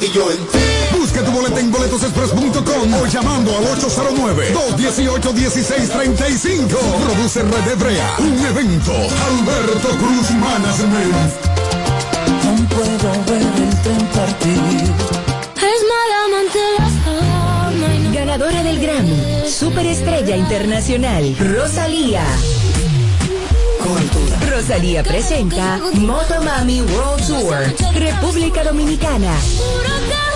Y yo en ti. Busca tu boleta en boletosexpress.com o llamando al 809-218-1635. Produce Red Hebrea. Un evento. Alberto Cruz Management. Aún puedo ver el tren partir. Es mala amante las Ganadora del Grammy, Superestrella Internacional, Rosalía. Rosalía presenta Motomami World Tour, República Dominicana.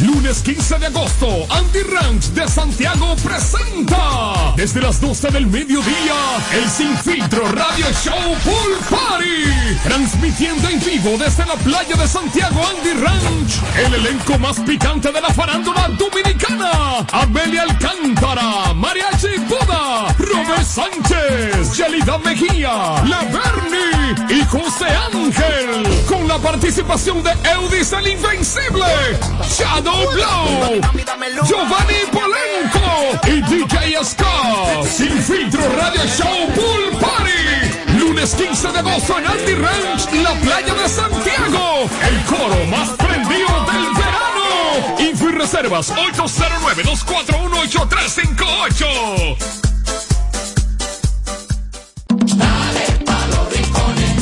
Lunes 15 de agosto, Andy Ranch de Santiago presenta desde las 12 del mediodía el Sin Filtro Radio Show Pool Party. Transmitiendo en vivo desde la playa de Santiago Andy Ranch, el elenco más picante de la farándula dominicana. Amelia Alcántara, Mariachi Buda, Robert Sánchez, Yelida Mejía, La y José Ángel. Con la participación de Eudis el Invencible, Shadow Giovanni Polenco y DJ Scott. Sin filtro Radio Show Pool Party. Lunes 15 de agosto en Andy Ranch, la playa de Santiago. El coro más prendido del verano. Info y reservas 809-241-8358.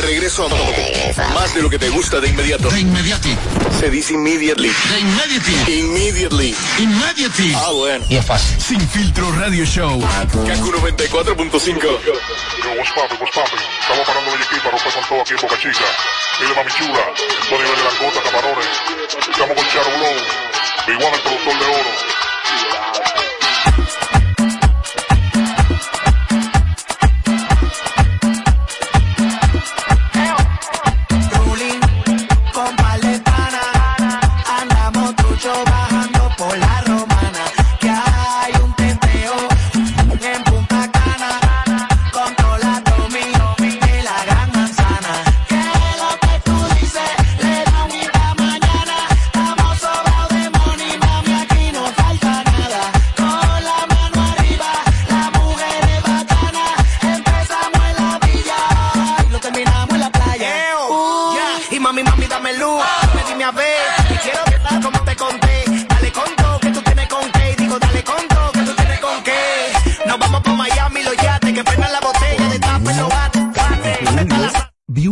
De regreso a más de lo que te gusta de inmediato. De inmediati. Se dice immediately. De inmediati. Immediately. Immediately. Ah, bueno. Y es fácil. Sin filtro radio show. Kaku 94.5. Yo, what's poppin', what's poppin'? Estamos parando el equipo para romper con todo aquí en Boca Chica. Mire, mami chula, nivel de langota, camarones. Estamos con Charo Blow, Big One, el productor de oro.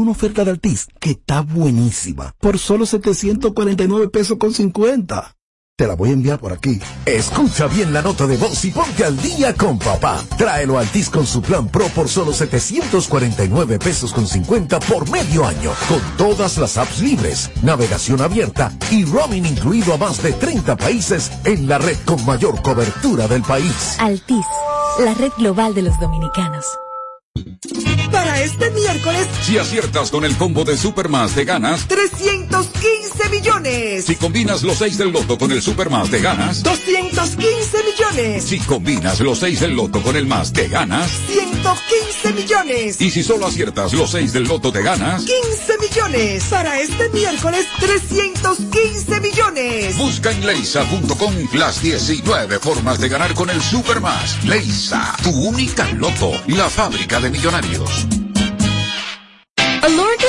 Una oferta de Altis que está buenísima. Por solo 749 pesos con 50. Te la voy a enviar por aquí. Escucha bien la nota de voz y ponte al día con papá. Tráelo a Altis con su plan Pro por solo 749 pesos con 50 por medio año. Con todas las apps libres, navegación abierta y roaming incluido a más de 30 países en la red con mayor cobertura del país. Altis, la red global de los dominicanos. Para este miércoles, Si aciertas con el combo de Supermas de ganas, 315 millones. si combinas los 6 del loto con el Supermas de ganas, 215 millones. si combinas los 6 del loto con el más de ganas, 115 millones. y si solo aciertas los 6 del loto de ganas, 15 millones. Para este miércoles, 315 millones. busca en leisa.com las 19 formas de ganar con el Supermas. Leisa, tu única loto, la fábrica de millonarios.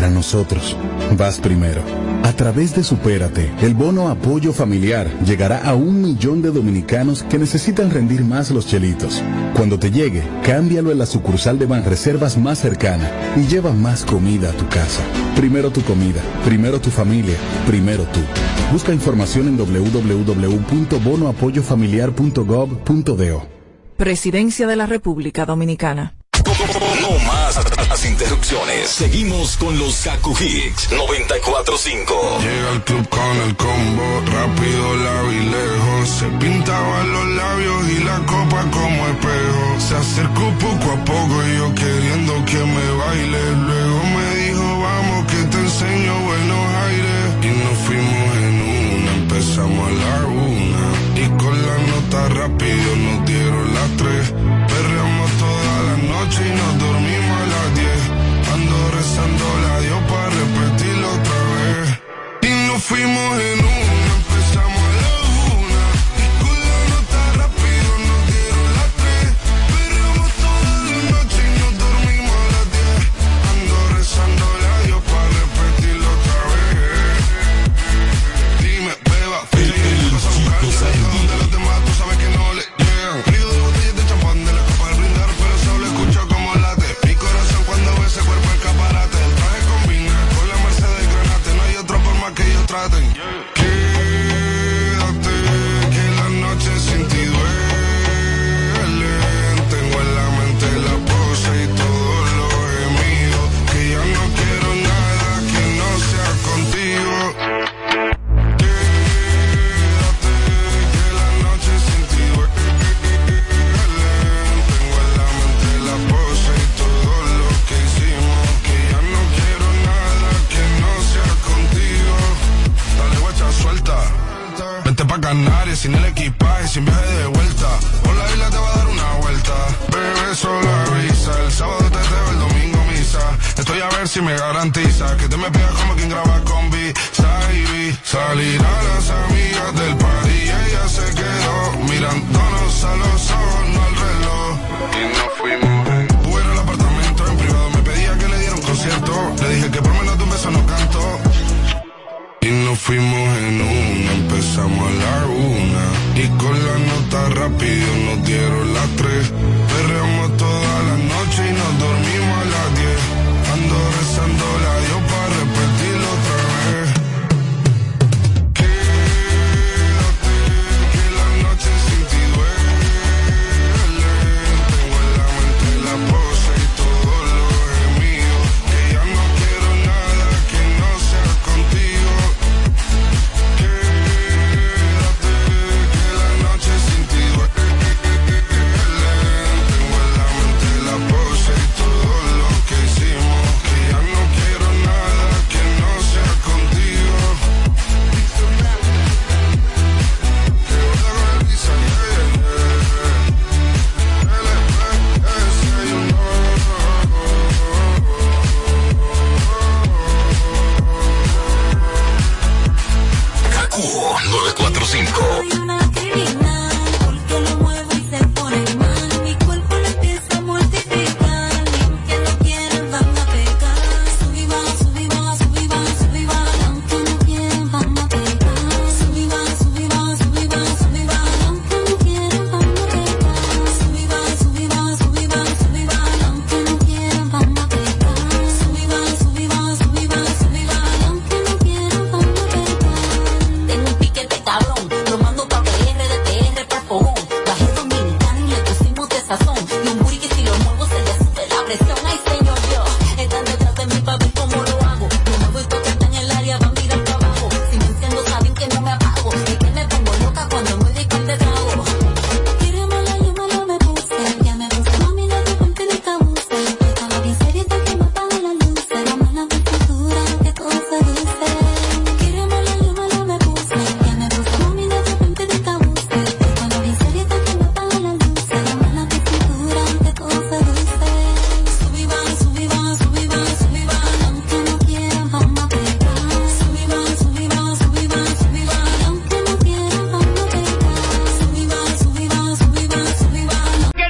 para nosotros, vas primero. A través de Supérate, el bono apoyo familiar llegará a un millón de dominicanos que necesitan rendir más los chelitos. Cuando te llegue, cámbialo en la sucursal de Banreservas más cercana y lleva más comida a tu casa. Primero tu comida, primero tu familia, primero tú. Busca información en www.bonoapoyofamiliar.gov.do. Presidencia de la República Dominicana. Interrupciones. Seguimos con los Kaku Hicks 945. Llega al club con el combo, rápido la vi lejos. Se pintaban los labios y la copa como espejo. Se acercó poco a poco y yo queriendo que me baile. Luego me